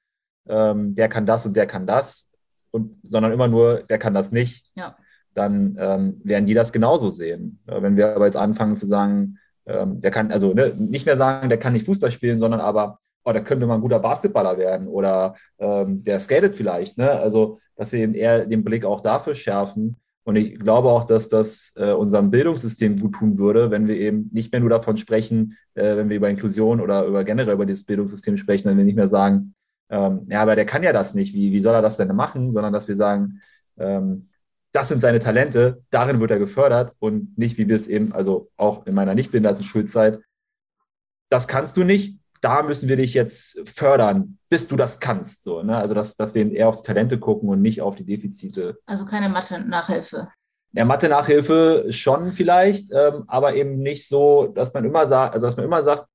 [SPEAKER 3] ähm, der kann das und der kann das, und, sondern immer nur, der kann das nicht, ja. dann ähm, werden die das genauso sehen. Wenn wir aber jetzt anfangen zu sagen, ähm, der kann, also ne, nicht mehr sagen, der kann nicht Fußball spielen, sondern aber, oh, der könnte mal ein guter Basketballer werden oder ähm, der skatet vielleicht. Ne? Also, dass wir eben eher den Blick auch dafür schärfen, und ich glaube auch, dass das äh, unserem Bildungssystem gut tun würde, wenn wir eben nicht mehr nur davon sprechen, äh, wenn wir über Inklusion oder über generell über das Bildungssystem sprechen, wenn wir nicht mehr sagen, ähm, ja, aber der kann ja das nicht, wie, wie soll er das denn machen, sondern dass wir sagen, ähm, das sind seine Talente, darin wird er gefördert und nicht, wie wir es eben, also auch in meiner nicht behinderten Schulzeit, das kannst du nicht, da müssen wir dich jetzt fördern, bis du das kannst. So, ne? Also, dass, dass wir eher auf die Talente gucken und nicht auf die Defizite.
[SPEAKER 4] Also keine Mathe-Nachhilfe.
[SPEAKER 3] Ja, Mathe-Nachhilfe schon vielleicht, ähm, aber eben nicht so, dass man immer sagt, also dass man immer sagt,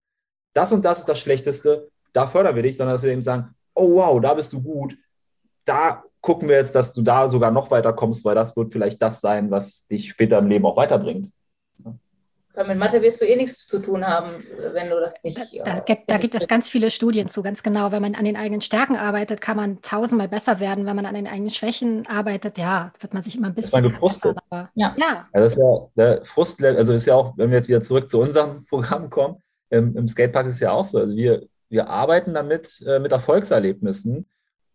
[SPEAKER 3] das und das ist das Schlechteste, da fördern wir dich, sondern dass wir eben sagen, oh wow, da bist du gut, da gucken wir jetzt, dass du da sogar noch weiter kommst, weil das wird vielleicht das sein, was dich später im Leben auch weiterbringt.
[SPEAKER 4] Weil mit Mathe wirst du eh nichts zu tun haben, wenn du das nicht.
[SPEAKER 2] Da, da, gibt, da gibt es ganz viele Studien zu, ganz genau. Wenn man an den eigenen Stärken arbeitet, kann man tausendmal besser werden. Wenn man an den eigenen Schwächen arbeitet, ja, wird man sich immer ein bisschen.
[SPEAKER 3] Das gefrustet.
[SPEAKER 2] Aber, ja. ja.
[SPEAKER 3] Also das ist ja der Frust, also ist ja auch, wenn wir jetzt wieder zurück zu unserem Programm kommen, im, im Skatepark ist es ja auch so. Also wir, wir arbeiten damit äh, mit Erfolgserlebnissen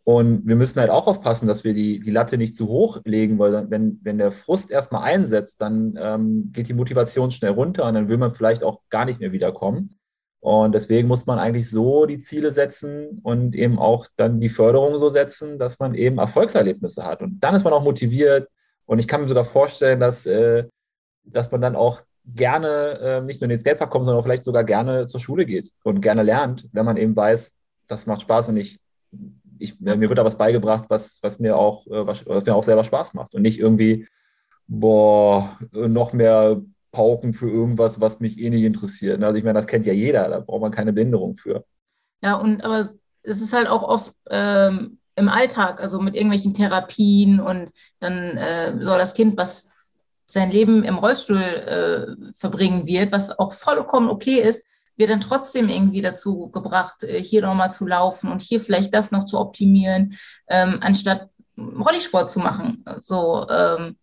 [SPEAKER 3] und wir müssen halt auch aufpassen, dass wir die, die Latte nicht zu hoch legen, weil dann, wenn, wenn der Frust erstmal einsetzt, dann ähm, geht die Motivation schnell runter und dann will man vielleicht auch gar nicht mehr wiederkommen. Und deswegen muss man eigentlich so die Ziele setzen und eben auch dann die Förderung so setzen, dass man eben Erfolgserlebnisse hat. Und dann ist man auch motiviert. Und ich kann mir sogar vorstellen, dass, äh, dass man dann auch gerne äh, nicht nur in den Skatepark kommt, sondern auch vielleicht sogar gerne zur Schule geht und gerne lernt, wenn man eben weiß, das macht Spaß und ich ich, mir wird da was beigebracht, was, was, mir auch, äh, was, mir auch selber Spaß macht und nicht irgendwie, boah, noch mehr Pauken für irgendwas, was mich eh nicht interessiert. Also ich meine, das kennt ja jeder, da braucht man keine Behinderung für.
[SPEAKER 4] Ja, und aber es ist halt auch oft ähm, im Alltag, also mit irgendwelchen Therapien und dann äh, soll das Kind, was sein Leben im Rollstuhl äh, verbringen wird, was auch vollkommen okay ist, wird dann trotzdem irgendwie dazu gebracht, äh, hier nochmal zu laufen und hier vielleicht das noch zu optimieren, ähm, anstatt Rollisport zu machen. So, ähm,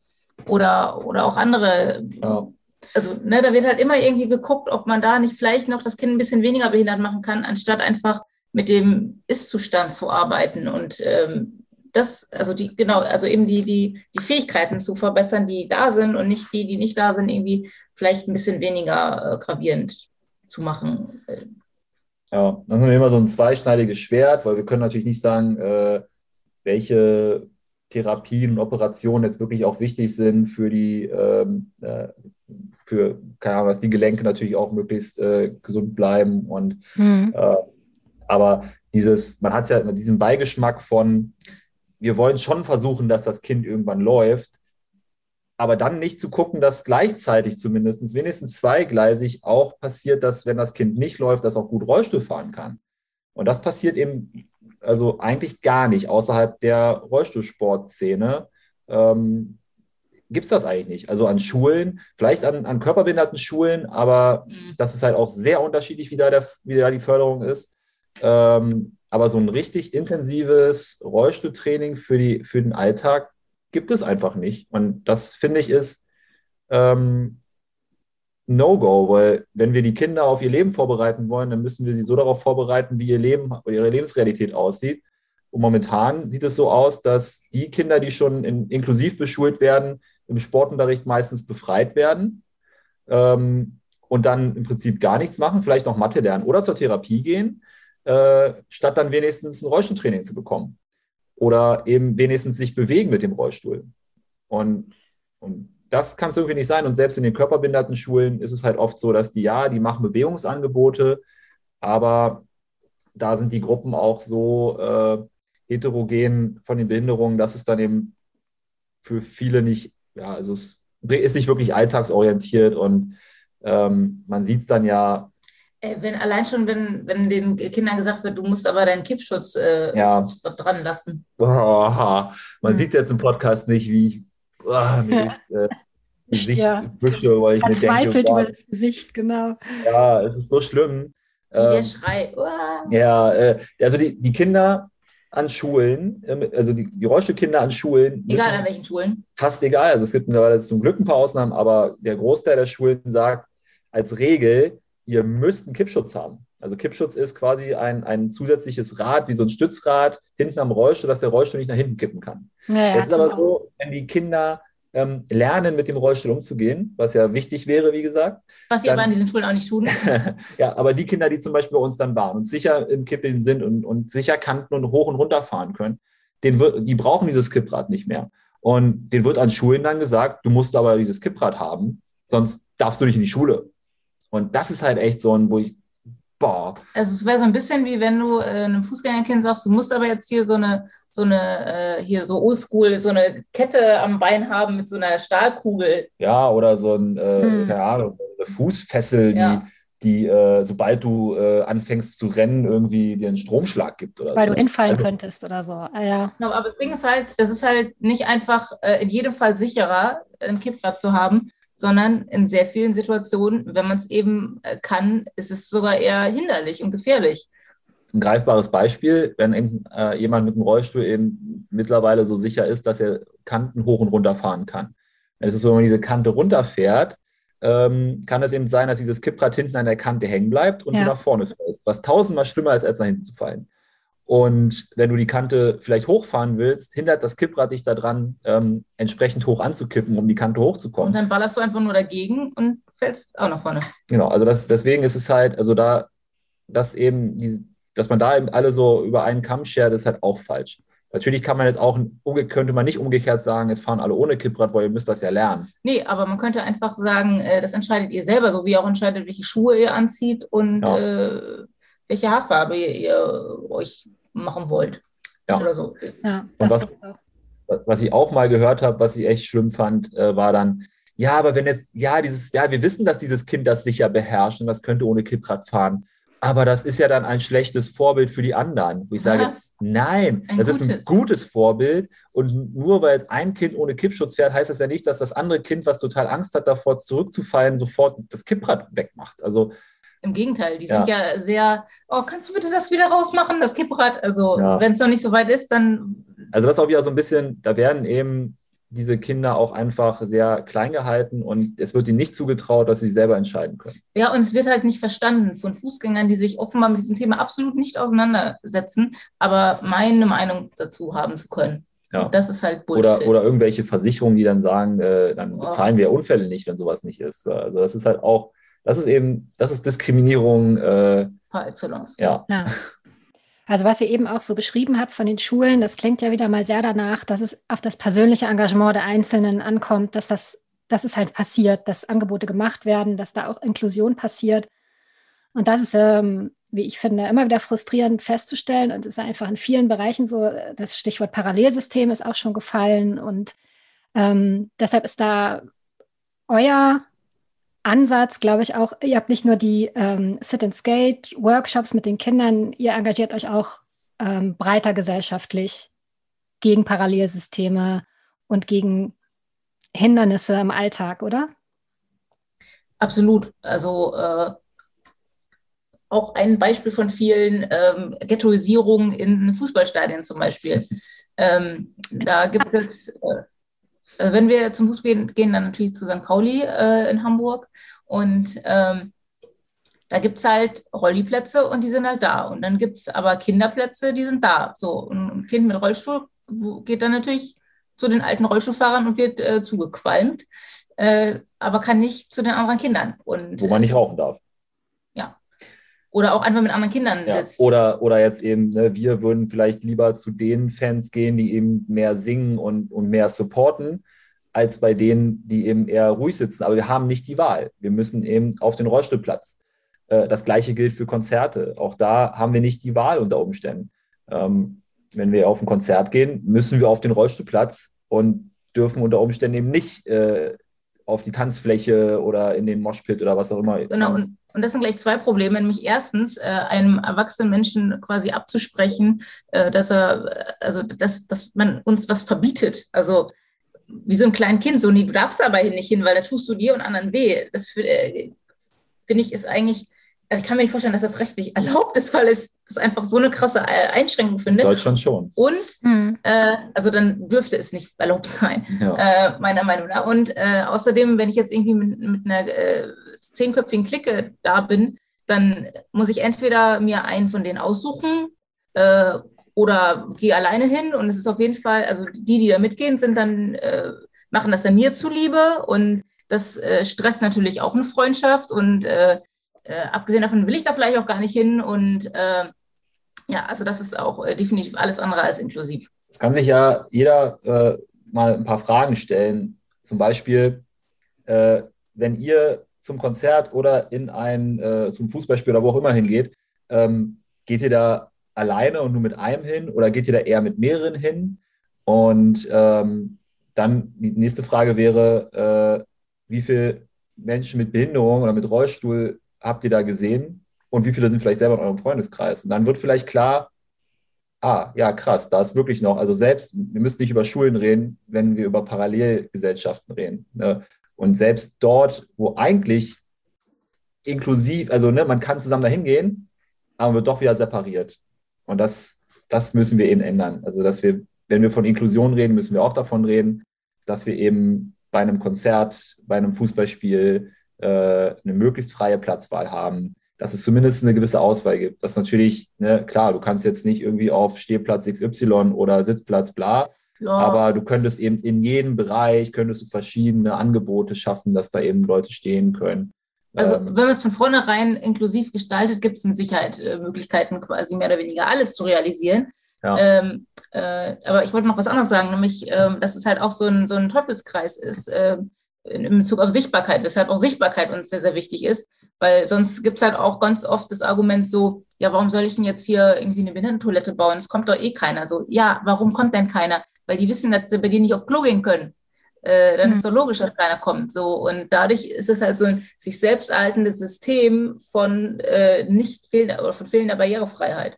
[SPEAKER 4] oder, oder auch andere. Ja. Also, ne, da wird halt immer irgendwie geguckt, ob man da nicht vielleicht noch das Kind ein bisschen weniger behindert machen kann, anstatt einfach mit dem Ist-Zustand zu arbeiten und ähm, das, also die, genau, also eben die, die, die Fähigkeiten zu verbessern, die da sind und nicht die, die nicht da sind, irgendwie vielleicht ein bisschen weniger äh, gravierend zu machen.
[SPEAKER 3] Ja, das ist immer so ein zweischneidiges Schwert, weil wir können natürlich nicht sagen, äh, welche Therapien und Operationen jetzt wirklich auch wichtig sind für die, ähm, äh, für, keine Ahnung, dass die Gelenke natürlich auch möglichst äh, gesund bleiben. Und mhm. äh, aber dieses, man hat ja diesen Beigeschmack von, wir wollen schon versuchen, dass das Kind irgendwann läuft, aber dann nicht zu gucken, dass gleichzeitig zumindest wenigstens zweigleisig auch passiert, dass wenn das Kind nicht läuft, das auch gut Rollstuhl fahren kann. Und das passiert eben also eigentlich gar nicht außerhalb der Rollstuhlsportszene. Ähm, Gibt es das eigentlich nicht? Also an Schulen, vielleicht an, an körperbehinderten Schulen, aber mhm. das ist halt auch sehr unterschiedlich, wie da, der, wie da die Förderung ist. Ähm, aber so ein richtig intensives Rollstuhltraining für, die, für den Alltag gibt es einfach nicht. Und das finde ich ist ähm, No-Go, weil wenn wir die Kinder auf ihr Leben vorbereiten wollen, dann müssen wir sie so darauf vorbereiten, wie ihr Leben, ihre Lebensrealität aussieht. Und momentan sieht es so aus, dass die Kinder, die schon in, inklusiv beschult werden, im Sportunterricht meistens befreit werden ähm, und dann im Prinzip gar nichts machen, vielleicht noch Mathe lernen oder zur Therapie gehen, äh, statt dann wenigstens ein Rollstuhltraining zu bekommen oder eben wenigstens sich bewegen mit dem Rollstuhl. Und, und das kann es irgendwie nicht sein. Und selbst in den körperbehinderten Schulen ist es halt oft so, dass die, ja, die machen Bewegungsangebote, aber da sind die Gruppen auch so äh, heterogen von den Behinderungen, dass es dann eben für viele nicht, ja, also es ist nicht wirklich alltagsorientiert und ähm, man sieht es dann ja
[SPEAKER 4] wenn allein schon, wenn, wenn den Kindern gesagt wird, du musst aber deinen Kippschutz äh,
[SPEAKER 3] ja.
[SPEAKER 4] dran lassen.
[SPEAKER 3] Oh, man hm. sieht jetzt im Podcast nicht, wie ich oh, mir das äh, Gesicht ja. wische, weil ich mir denke,
[SPEAKER 2] über das Gesicht, genau.
[SPEAKER 3] Ja, es ist so schlimm.
[SPEAKER 4] Wie ähm, der Schrei. Oh.
[SPEAKER 3] Ja, äh, also die, die Kinder an Schulen, ähm, also die, die Rollstuhlkinder an Schulen.
[SPEAKER 4] Egal an welchen Schulen.
[SPEAKER 3] Fast egal. Also es gibt mittlerweile zum Glück ein paar Ausnahmen, aber der Großteil der Schulen sagt als Regel, ihr müsst einen Kippschutz haben. Also Kippschutz ist quasi ein, ein zusätzliches Rad, wie so ein Stützrad hinten am Rollstuhl, dass der Rollstuhl nicht nach hinten kippen kann. Ja, Jetzt ist aber so, wenn die Kinder ähm, lernen, mit dem Rollstuhl umzugehen, was ja wichtig wäre, wie gesagt.
[SPEAKER 4] Was sie aber an diesen Schulen auch nicht tun.
[SPEAKER 3] ja, aber die Kinder, die zum Beispiel bei uns dann waren und sicher im Kippeln sind und, und sicher kannten und hoch und runter fahren können, den die brauchen dieses Kipprad nicht mehr. Und denen wird an Schulen dann gesagt, du musst aber dieses Kipprad haben, sonst darfst du nicht in die Schule. Und das ist halt echt so ein, wo ich, boah.
[SPEAKER 4] Also es wäre so ein bisschen wie wenn du äh, einem Fußgängerkind sagst, du musst aber jetzt hier so eine, so eine, äh, hier so oldschool, so eine Kette am Bein haben mit so einer Stahlkugel.
[SPEAKER 3] Ja, oder so ein, äh, hm. keine Ahnung, eine Fußfessel, die, ja. die, äh, sobald du äh, anfängst zu rennen, irgendwie dir einen Stromschlag gibt oder
[SPEAKER 2] Weil
[SPEAKER 3] so.
[SPEAKER 2] du hinfallen
[SPEAKER 3] Also-
[SPEAKER 2] könntest oder so. Ah, ja.
[SPEAKER 4] Genau, aber das Ding ist halt, das ist halt nicht einfach äh, in jedem Fall sicherer, ein Kipprad zu haben, sondern in sehr vielen Situationen, wenn man es eben äh, kann, ist es sogar eher hinderlich und gefährlich.
[SPEAKER 3] ein greifbares Beispiel, wenn irgend- äh, jemand mit einem Rollstuhl eben mittlerweile so sicher ist, dass er Kanten hoch und runter fahren kann. Es ist so, wenn man diese Kante runterfährt, ähm, kann es eben sein, dass dieses Kipprad hinten an der Kante hängen bleibt und
[SPEAKER 2] Ja.
[SPEAKER 3] du nach vorne fällst, was tausendmal schlimmer ist, als nach hinten zu fallen. Und wenn du die Kante vielleicht hochfahren willst, hindert das Kipprad dich daran, ähm, entsprechend hoch anzukippen, um die Kante
[SPEAKER 4] Und
[SPEAKER 3] hochzukommen.
[SPEAKER 4] dann ballerst du einfach nur dagegen und fällst auch nach vorne.
[SPEAKER 3] Genau, also das, deswegen ist es halt, also da, dass eben, die, dass man da eben alle so über einen Kamm schert, ist halt auch falsch. Natürlich kann man jetzt auch, könnte man nicht umgekehrt sagen, es fahren alle ohne Kipprad, weil ihr müsst das ja lernen.
[SPEAKER 4] Nee, aber man könnte einfach sagen, äh, das entscheidet ihr selber, so wie ihr auch entscheidet, welche Schuhe ihr anzieht und
[SPEAKER 3] Ja.
[SPEAKER 4] äh, welche Haarfarbe ihr, ihr euch machen wollt.
[SPEAKER 3] Ja.
[SPEAKER 4] Oder so.
[SPEAKER 2] ja
[SPEAKER 3] Und was-. Was ich auch mal gehört habe, was ich echt schlimm fand, äh, war dann, ja, aber wenn jetzt, ja, dieses, ja, wir wissen, dass dieses Kind das sicher beherrscht und das könnte ohne Kipprad fahren. Aber das ist ja dann ein schlechtes Vorbild für die anderen. Wo ich sage,
[SPEAKER 4] Was?
[SPEAKER 3] nein,
[SPEAKER 4] Ein
[SPEAKER 3] das ist ein
[SPEAKER 4] gutes.
[SPEAKER 3] gutes Vorbild. Und nur weil jetzt ein Kind ohne Kippschutz fährt, heißt das ja nicht, dass das andere Kind, was total Angst hat, davor zurückzufallen, sofort das Kipprad wegmacht. Also
[SPEAKER 4] Im Gegenteil, die
[SPEAKER 3] Ja.
[SPEAKER 4] sind ja sehr, oh, kannst du bitte das wieder rausmachen, das Kipprad? Also,
[SPEAKER 3] Ja.
[SPEAKER 4] wenn es noch nicht so weit ist, dann
[SPEAKER 3] Also das ist auch wieder so ein bisschen, da werden eben diese Kinder auch einfach sehr klein gehalten und es wird ihnen nicht zugetraut, dass sie selber entscheiden können.
[SPEAKER 4] Ja, und es wird halt nicht verstanden von Fußgängern, die sich offenbar mit diesem Thema absolut nicht auseinandersetzen, aber meine Meinung dazu haben zu können.
[SPEAKER 3] Ja.
[SPEAKER 4] Und das ist halt Bullshit.
[SPEAKER 3] Oder, oder irgendwelche Versicherungen, die dann sagen, äh, dann bezahlen wir Unfälle nicht, wenn sowas nicht ist. Also das ist halt auch, das ist eben, das ist Diskriminierung, äh,
[SPEAKER 4] Par excellence.
[SPEAKER 3] ja.
[SPEAKER 2] Ja. Also was ihr eben auch so beschrieben habt von den Schulen, das klingt ja wieder mal sehr danach, dass es auf das persönliche Engagement der Einzelnen ankommt, dass das, dass es halt passiert, dass Angebote gemacht werden, dass da auch Inklusion passiert. Und das ist, ähm, wie ich finde, immer wieder frustrierend festzustellen. Und es ist einfach in vielen Bereichen so, das Stichwort Parallelsystem ist auch schon gefallen. Und ähm, deshalb ist da euer Ansatz, glaube ich, auch, ihr habt nicht nur die ähm, Sit-and-Skate-Workshops mit den Kindern, ihr engagiert euch auch ähm, breiter gesellschaftlich gegen Parallelsysteme und gegen Hindernisse im Alltag, oder?
[SPEAKER 4] Absolut. Also äh, auch ein Beispiel von vielen ähm, Ghettoisierungen in Fußballstadien zum Beispiel. ähm, da gibt es, äh, äh, wenn wir zum Fußball gehen, gehen dann natürlich zu St. Pauli äh, in Hamburg und ähm, da gibt es halt Rolliplätze und die sind halt da. Und dann gibt es aber Kinderplätze, die sind da. So, und ein Kind mit Rollstuhl geht dann natürlich zu den alten Rollstuhlfahrern und wird äh, zugequalmt, äh, aber kann nicht zu den anderen Kindern. Und,
[SPEAKER 3] wo man nicht rauchen darf.
[SPEAKER 4] Oder auch einfach mit anderen Kindern
[SPEAKER 3] Ja.
[SPEAKER 4] sitzt.
[SPEAKER 3] Oder, oder jetzt eben, ne, wir würden vielleicht lieber zu den Fans gehen, die eben mehr singen und, und mehr supporten, als bei denen, die eben eher ruhig sitzen. Aber wir haben nicht die Wahl. Wir müssen eben auf den Rollstuhlplatz. Äh, Das gleiche gilt für Konzerte. Auch da haben wir nicht die Wahl unter Umständen. Ähm, Wenn wir auf ein Konzert gehen, müssen wir auf den Rollstuhlplatz und dürfen unter Umständen eben nicht äh, auf die Tanzfläche oder in den Moshpit oder was auch immer.
[SPEAKER 4] Genau, und, und das sind gleich zwei Probleme. Nämlich erstens, äh, einem erwachsenen Menschen quasi abzusprechen, äh, dass er, äh, also dass, dass man uns was verbietet. Also wie so ein kleines Kind, so, nee, du darfst dabei nicht hin, weil da tust du dir und anderen weh. Das äh, finde ich ist eigentlich, also ich kann mir nicht vorstellen, dass das rechtlich erlaubt ist, weil es das einfach so eine krasse äh, Einschränkung
[SPEAKER 3] in
[SPEAKER 4] findet.
[SPEAKER 3] Deutschland schon.
[SPEAKER 4] Und
[SPEAKER 2] Hm.
[SPEAKER 4] äh, also dann dürfte es nicht erlaubt sein
[SPEAKER 3] Ja.
[SPEAKER 4] äh, meiner Meinung nach. Und äh, außerdem, wenn ich jetzt irgendwie mit, mit einer äh, zehnköpfigen Clique da bin, dann muss ich entweder mir einen von denen aussuchen äh, oder gehe alleine hin. Und es ist auf jeden Fall, also die, die da mitgehen, sind dann, äh, machen das dann mir zuliebe und das äh, stresst natürlich auch eine Freundschaft und äh, äh, abgesehen davon will ich da vielleicht auch gar nicht hin und äh, ja, also das ist auch definitiv alles andere als inklusiv.
[SPEAKER 3] Es kann sich ja jeder mal ein paar Fragen stellen. Zum Beispiel, wenn ihr zum Konzert oder in ein, äh, zum Fußballspiel oder wo auch immer hingeht, ähm, geht ihr da alleine und nur mit einem hin oder geht ihr da eher mit mehreren hin? Und ähm, dann die nächste Frage wäre, äh, wie viele Menschen mit Behinderung oder mit Rollstuhl habt ihr da gesehen und wie viele sind vielleicht selber in eurem Freundeskreis? Und dann wird vielleicht klar, ah, ja, krass, da ist wirklich noch, also selbst, wir müssen nicht über Schulen reden, wenn wir über Parallelgesellschaften reden. Ne? Und selbst dort, wo eigentlich inklusiv, also ne, man kann zusammen dahin gehen, aber wird doch wieder separiert. Und das, das müssen wir eben ändern. Also, dass wir, wenn wir von Inklusion reden, müssen wir auch davon reden, dass wir eben bei einem Konzert, bei einem Fußballspiel äh, eine möglichst freie Platzwahl haben, dass es zumindest eine gewisse Auswahl gibt. Das natürlich, ne, klar, du kannst jetzt nicht irgendwie auf Stehplatz XY oder Sitzplatz bla, ja. aber du könntest eben in jedem Bereich, könntest du verschiedene Angebote schaffen, dass da eben Leute stehen können.
[SPEAKER 4] Also ähm, wenn man es von vornherein inklusiv gestaltet, gibt es mit Sicherheit äh, Möglichkeiten, quasi mehr oder weniger alles zu realisieren. Ja. Ähm, äh, aber ich wollte noch was anderes sagen, nämlich, ähm, dass es halt auch so ein, so ein Teufelskreis ist äh, in Bezug auf Sichtbarkeit, weshalb auch Sichtbarkeit uns sehr, sehr wichtig ist. Weil sonst gibt es halt auch ganz oft das Argument so, ja, warum soll ich denn jetzt hier irgendwie eine Behindertentoilette bauen? Es kommt doch eh keiner. So, ja, warum kommt denn keiner? Weil die wissen, dass sie bei dir nicht auf Klo gehen können. Äh, dann mhm. ist doch logisch, dass keiner kommt. So, und dadurch ist es halt so ein sich selbst erhaltendes System von äh, nicht fehlender oder von fehlender Barrierefreiheit.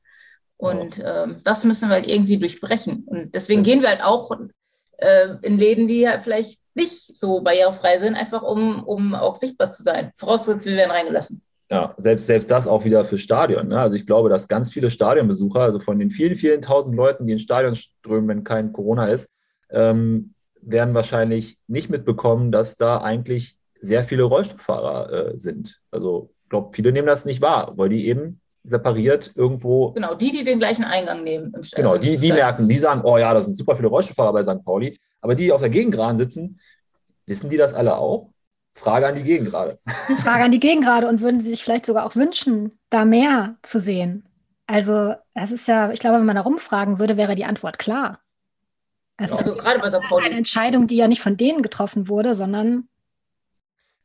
[SPEAKER 4] Und ja. ähm, das müssen wir halt irgendwie durchbrechen. Und deswegen gehen wir halt auch äh, in Läden, die halt vielleicht nicht so barrierefrei sind, einfach um, um auch sichtbar zu sein. Vorausgesetzt, wir werden reingelassen.
[SPEAKER 3] Ja, selbst, selbst das auch wieder für Stadion. Ne? Also ich glaube, dass ganz viele Stadionbesucher, also von den vielen, vielen tausend Leuten, die ins Stadion strömen, wenn kein Corona ist, ähm, werden wahrscheinlich nicht mitbekommen, dass da eigentlich sehr viele Rollstuhlfahrer äh, sind. Also ich glaube, viele nehmen das nicht wahr, weil die eben separiert irgendwo.
[SPEAKER 4] Genau, die, die den gleichen Eingang nehmen.
[SPEAKER 3] Im genau, die, die merken, die sagen, oh ja, da sind super viele Rollstuhlfahrer bei St. Pauli. Aber die, die auf der Gegengraden sitzen, wissen die das alle auch? Frage an die Gegengrade.
[SPEAKER 2] Frage an die Gegengrade und würden Sie sich vielleicht sogar auch wünschen, da mehr zu sehen? Also, das ist ja, ich glaube, wenn man da rumfragen würde, wäre die Antwort klar. Es also, ist gerade bei der Pauli. eine Entscheidung, die ja nicht von denen getroffen wurde, sondern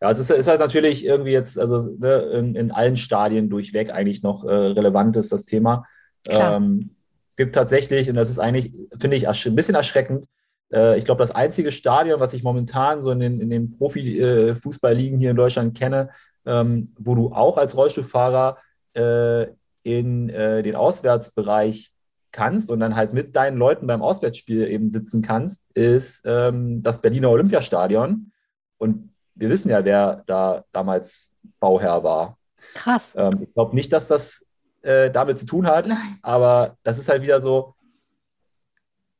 [SPEAKER 3] ja, es ist, ist, halt natürlich irgendwie jetzt, also ne, in, in, allen Stadien durchweg eigentlich noch äh, relevant ist das Thema. Ähm, es gibt tatsächlich, und das ist eigentlich, finde ich, ein bisschen erschreckend, äh, ich glaube, das einzige Stadion, was ich momentan so in den, in den Profifußballligen hier in Deutschland kenne, ähm, wo du auch als Rollstuhlfahrer äh, in äh, den Auswärtsbereich kannst und dann halt mit deinen Leuten beim Auswärtsspiel eben sitzen kannst, ist ähm, das Berliner Olympiastadion. Und wir wissen ja, wer da damals Bauherr war.
[SPEAKER 2] Krass.
[SPEAKER 3] Ähm, ich glaube nicht, dass das äh, damit zu tun hat, Nein. aber das ist halt wieder so,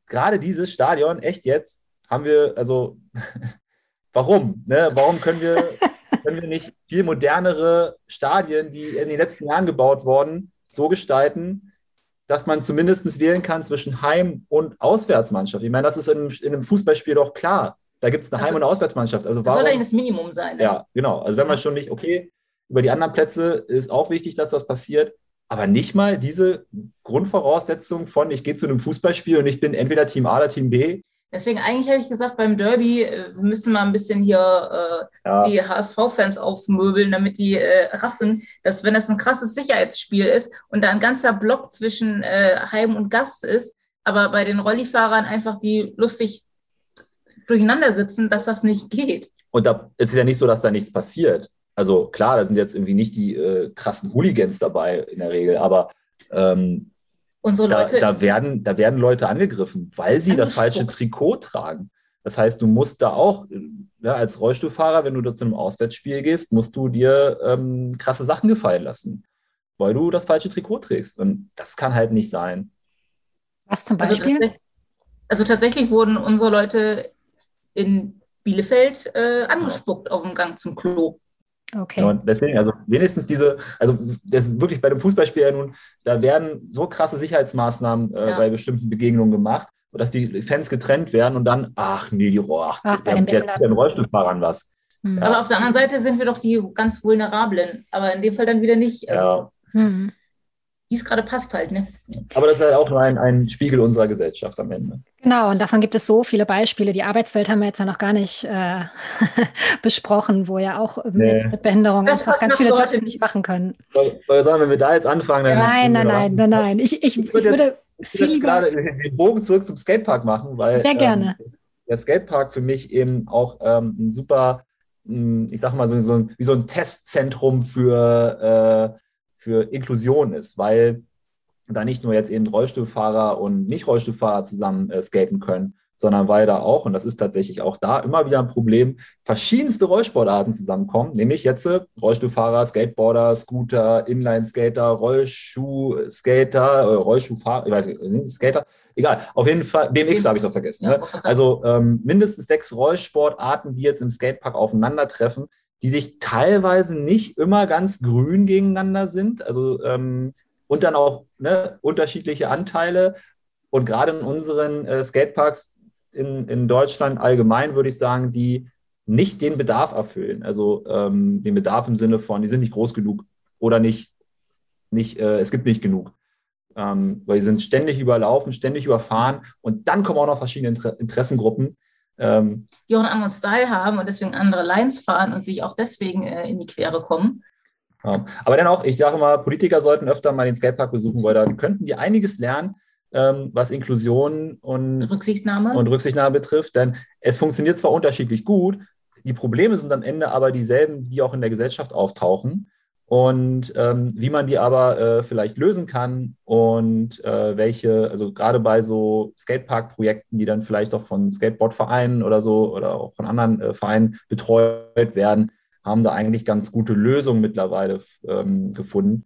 [SPEAKER 3] gerade dieses Stadion, echt jetzt, haben wir, also warum? Ne? Warum können wir, können wir nicht viel modernere Stadien, die in den letzten Jahren gebaut wurden, so gestalten, dass man zumindest wählen kann zwischen Heim- und Auswärtsmannschaft? Ich meine, das ist in, in einem Fußballspiel doch klar. Da gibt es eine also, Heim- und Auswärtsmannschaft. Also
[SPEAKER 4] das warum, soll eigentlich das Minimum sein.
[SPEAKER 3] Ne? Ja, genau. Also wenn man schon nicht, okay, über die anderen Plätze ist auch wichtig, dass das passiert, aber nicht mal diese Grundvoraussetzung von, ich gehe zu einem Fußballspiel und ich bin entweder Team A oder Team B.
[SPEAKER 4] Deswegen eigentlich habe ich gesagt, beim Derby äh, müssen wir ein bisschen hier äh, ja. die HSV-Fans aufmöbeln, damit die äh, raffen, dass wenn das ein krasses Sicherheitsspiel ist und da ein ganzer Block zwischen äh, Heim und Gast ist, aber bei den Rollifahrern einfach die lustig durcheinander sitzen, dass das nicht geht.
[SPEAKER 3] Und da es ist ja nicht so, dass da nichts passiert. Also klar, da sind jetzt irgendwie nicht die äh, krassen Hooligans dabei in der Regel, aber ähm, Unsere Leute, da, da, werden, da werden Leute angegriffen, weil sie das falsche Trikot tragen. Das heißt, du musst da auch, ja, ne, als Rollstuhlfahrer, wenn du da zu einem Auswärtsspiel gehst, musst du dir ähm, krasse Sachen gefallen lassen, weil du das falsche Trikot trägst. Und das kann halt nicht sein.
[SPEAKER 2] Was zum also Beispiel?
[SPEAKER 4] Also, also tatsächlich wurden unsere Leute in Bielefeld äh, angespuckt auf dem Gang zum Klo.
[SPEAKER 3] Okay. Und deswegen, also wenigstens diese, also das ist wirklich bei dem Fußballspiel ja nun, da werden so krasse Sicherheitsmaßnahmen äh, ja. bei bestimmten Begegnungen gemacht, dass die Fans getrennt werden und dann, ach nee, die ach, ach der, der, der, der Rollstuhlfahrern was.
[SPEAKER 4] Hm. Ja. Aber auf der anderen Seite sind wir doch die ganz Vulnerablen, aber in dem Fall dann wieder nicht. Also, ja. Hm wie es gerade passt halt. Ne?
[SPEAKER 3] Aber das ist halt auch nur ein, ein Spiegel unserer Gesellschaft am Ende.
[SPEAKER 2] Genau, und davon gibt es so viele Beispiele. Die Arbeitswelt haben wir jetzt ja noch gar nicht äh, besprochen, wo ja auch nee. mit, Behinderung das einfach ganz viele Jobs Leute nicht machen können.
[SPEAKER 3] Soll, soll sagen, wenn wir da jetzt anfangen,
[SPEAKER 2] dann. Nein, nein, nein, nein, nein. Ich, ich, ich würde, würde
[SPEAKER 3] ich würde gerade den Bogen zurück zum Skatepark machen, weil
[SPEAKER 2] Sehr gerne.
[SPEAKER 3] Ähm, der Skatepark für mich eben auch ähm, ein super hm, ich sag mal, so, so ein, wie so ein Testzentrum für, äh, für Inklusion ist, weil da nicht nur jetzt eben Rollstuhlfahrer und Nicht-Rollstuhlfahrer zusammen äh, skaten können, sondern weil da auch, und das ist tatsächlich auch da immer wieder ein Problem, verschiedenste Rollsportarten zusammenkommen, nämlich jetzt äh, Rollstuhlfahrer, Skateboarder, Scooter, Inline-Skater, Rollschuh-Skater, äh, Rollschuhfahrer, ich weiß nicht, Skater, egal, auf jeden Fall, BMX habe ich doch vergessen. Ne? Also ähm, mindestens sechs Rollsportarten, die jetzt im Skatepark aufeinandertreffen, die sich teilweise nicht immer ganz grün gegeneinander sind, also ähm, und dann auch ne, unterschiedliche Anteile. Und gerade in unseren äh, Skateparks in, in Deutschland allgemein, würde ich sagen, die nicht den Bedarf erfüllen. Also ähm, den Bedarf im Sinne von, die sind nicht groß genug oder nicht, nicht äh, es gibt nicht genug. Ähm, weil die sind ständig überlaufen, ständig überfahren und dann kommen auch noch verschiedene Inter Interessengruppen.
[SPEAKER 4] Ähm, die auch einen anderen Style haben und deswegen andere Lines fahren und sich auch deswegen äh, in die Quere kommen.
[SPEAKER 3] Ja. Aber dann auch, ich sage mal, Politiker sollten öfter mal den Skatepark besuchen, weil da könnten die einiges lernen, ähm, was Inklusion und
[SPEAKER 4] Rücksichtnahme.
[SPEAKER 3] und Rücksichtnahme betrifft. Denn es funktioniert zwar unterschiedlich gut, die Probleme sind am Ende aber dieselben, die auch in der Gesellschaft auftauchen. Und ähm, wie man die aber äh, vielleicht lösen kann und äh, welche, also gerade bei so Skatepark-Projekten, die dann vielleicht auch von Skateboard-Vereinen oder so oder auch von anderen äh, Vereinen betreut werden, haben da eigentlich ganz gute Lösungen mittlerweile ähm, gefunden.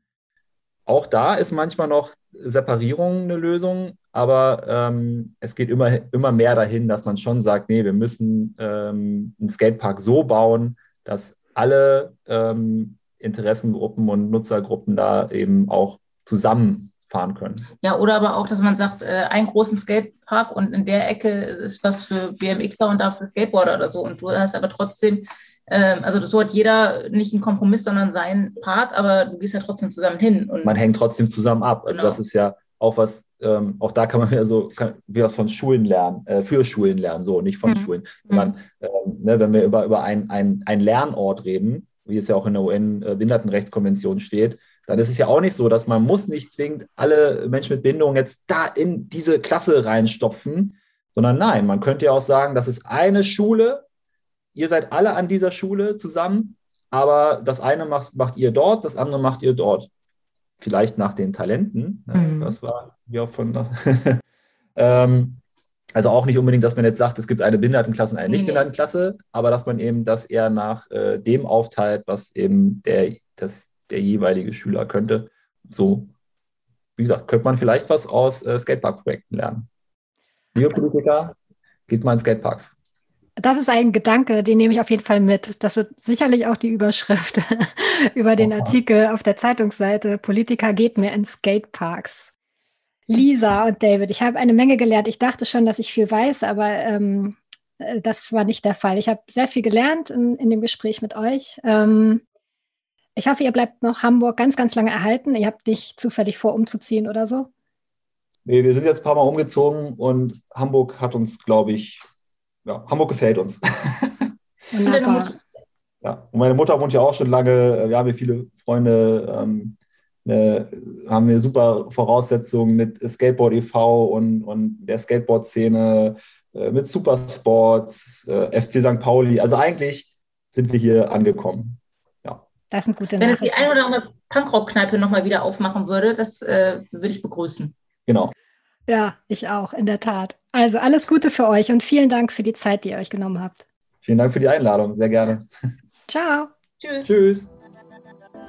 [SPEAKER 3] Auch da ist manchmal noch Separierung eine Lösung, aber ähm, es geht immer, immer mehr dahin, dass man schon sagt, nee, wir müssen ähm, einen Skatepark so bauen, dass alle ähm, Interessengruppen und Nutzergruppen da eben auch zusammenfahren können.
[SPEAKER 4] Ja, oder aber auch, dass man sagt, äh, einen großen Skatepark und in der Ecke ist was für BMXer und dafür Skateboarder oder so. Und du hast aber trotzdem ähm, also so hat jeder nicht einen Kompromiss, sondern seinen Part, aber du gehst ja trotzdem zusammen hin.
[SPEAKER 3] man hängt trotzdem zusammen ab. Also genau. das ist ja auch was, ähm, auch da kann man wieder so kann, wie was von Schulen lernen, äh, für Schulen lernen, so, nicht von mhm. Schulen. Man, ähm, ne, wenn wir über, über einen ein Lernort reden, wie es ja auch in der UN-Behindertenrechtskonvention steht, dann ist es ja auch nicht so, dass man muss nicht zwingend alle Menschen mit Behinderung jetzt da in diese Klasse reinstopfen, sondern nein, man könnte ja auch sagen, das ist eine Schule, ihr seid alle an dieser Schule zusammen, aber das eine macht, macht ihr dort, das andere macht ihr dort. Vielleicht nach den Talenten. Ne? Mhm. Das war ja von. ähm, also auch nicht unbedingt, dass man jetzt sagt, es gibt eine Behindertenklasse und eine Nicht-Behindertenklasse, aber dass man eben das eher nach äh, dem aufteilt, was eben der, das, der jeweilige Schüler könnte. So, wie gesagt, könnte man vielleicht was aus äh, Skatepark-Projekten lernen. Liebe Politiker, geht mal in Skateparks.
[SPEAKER 2] Das ist ein Gedanke, den nehme ich auf jeden Fall mit. Das wird sicherlich auch die Überschrift über den Artikel auf der Zeitungsseite. Politiker geht mehr in Skateparks. Lisa und David, ich habe eine Menge gelernt. Ich dachte schon, dass ich viel weiß, aber ähm, äh, das war nicht der Fall. Ich habe sehr viel gelernt in, in dem Gespräch mit euch. Ähm, ich hoffe, ihr bleibt noch Hamburg ganz, ganz lange erhalten. Ihr habt nicht zufällig vor, umzuziehen oder so?
[SPEAKER 3] Nee, wir sind jetzt ein paar Mal umgezogen und Hamburg hat uns, glaube ich, ja, Hamburg gefällt uns. ja, und meine Mutter wohnt ja auch schon lange. Wir haben hier viele Freunde, ähm, eine, haben wir super Voraussetzungen mit Skateboard e.V. und, und der Skateboard-Szene, äh, mit Supersports, äh, FC St. Pauli. Also eigentlich sind wir hier angekommen. Ja.
[SPEAKER 2] Das sind gute
[SPEAKER 4] Wenn es die ein oder andere Punkrock-Kneipe nochmal wieder aufmachen würde, das äh, würde ich begrüßen.
[SPEAKER 3] Genau.
[SPEAKER 2] Ja, ich auch, in der Tat. Also alles Gute für euch und vielen Dank für die Zeit, die ihr euch genommen habt.
[SPEAKER 3] Vielen Dank für die Einladung, sehr gerne.
[SPEAKER 2] Ciao.
[SPEAKER 3] Tschüss. Tschüss.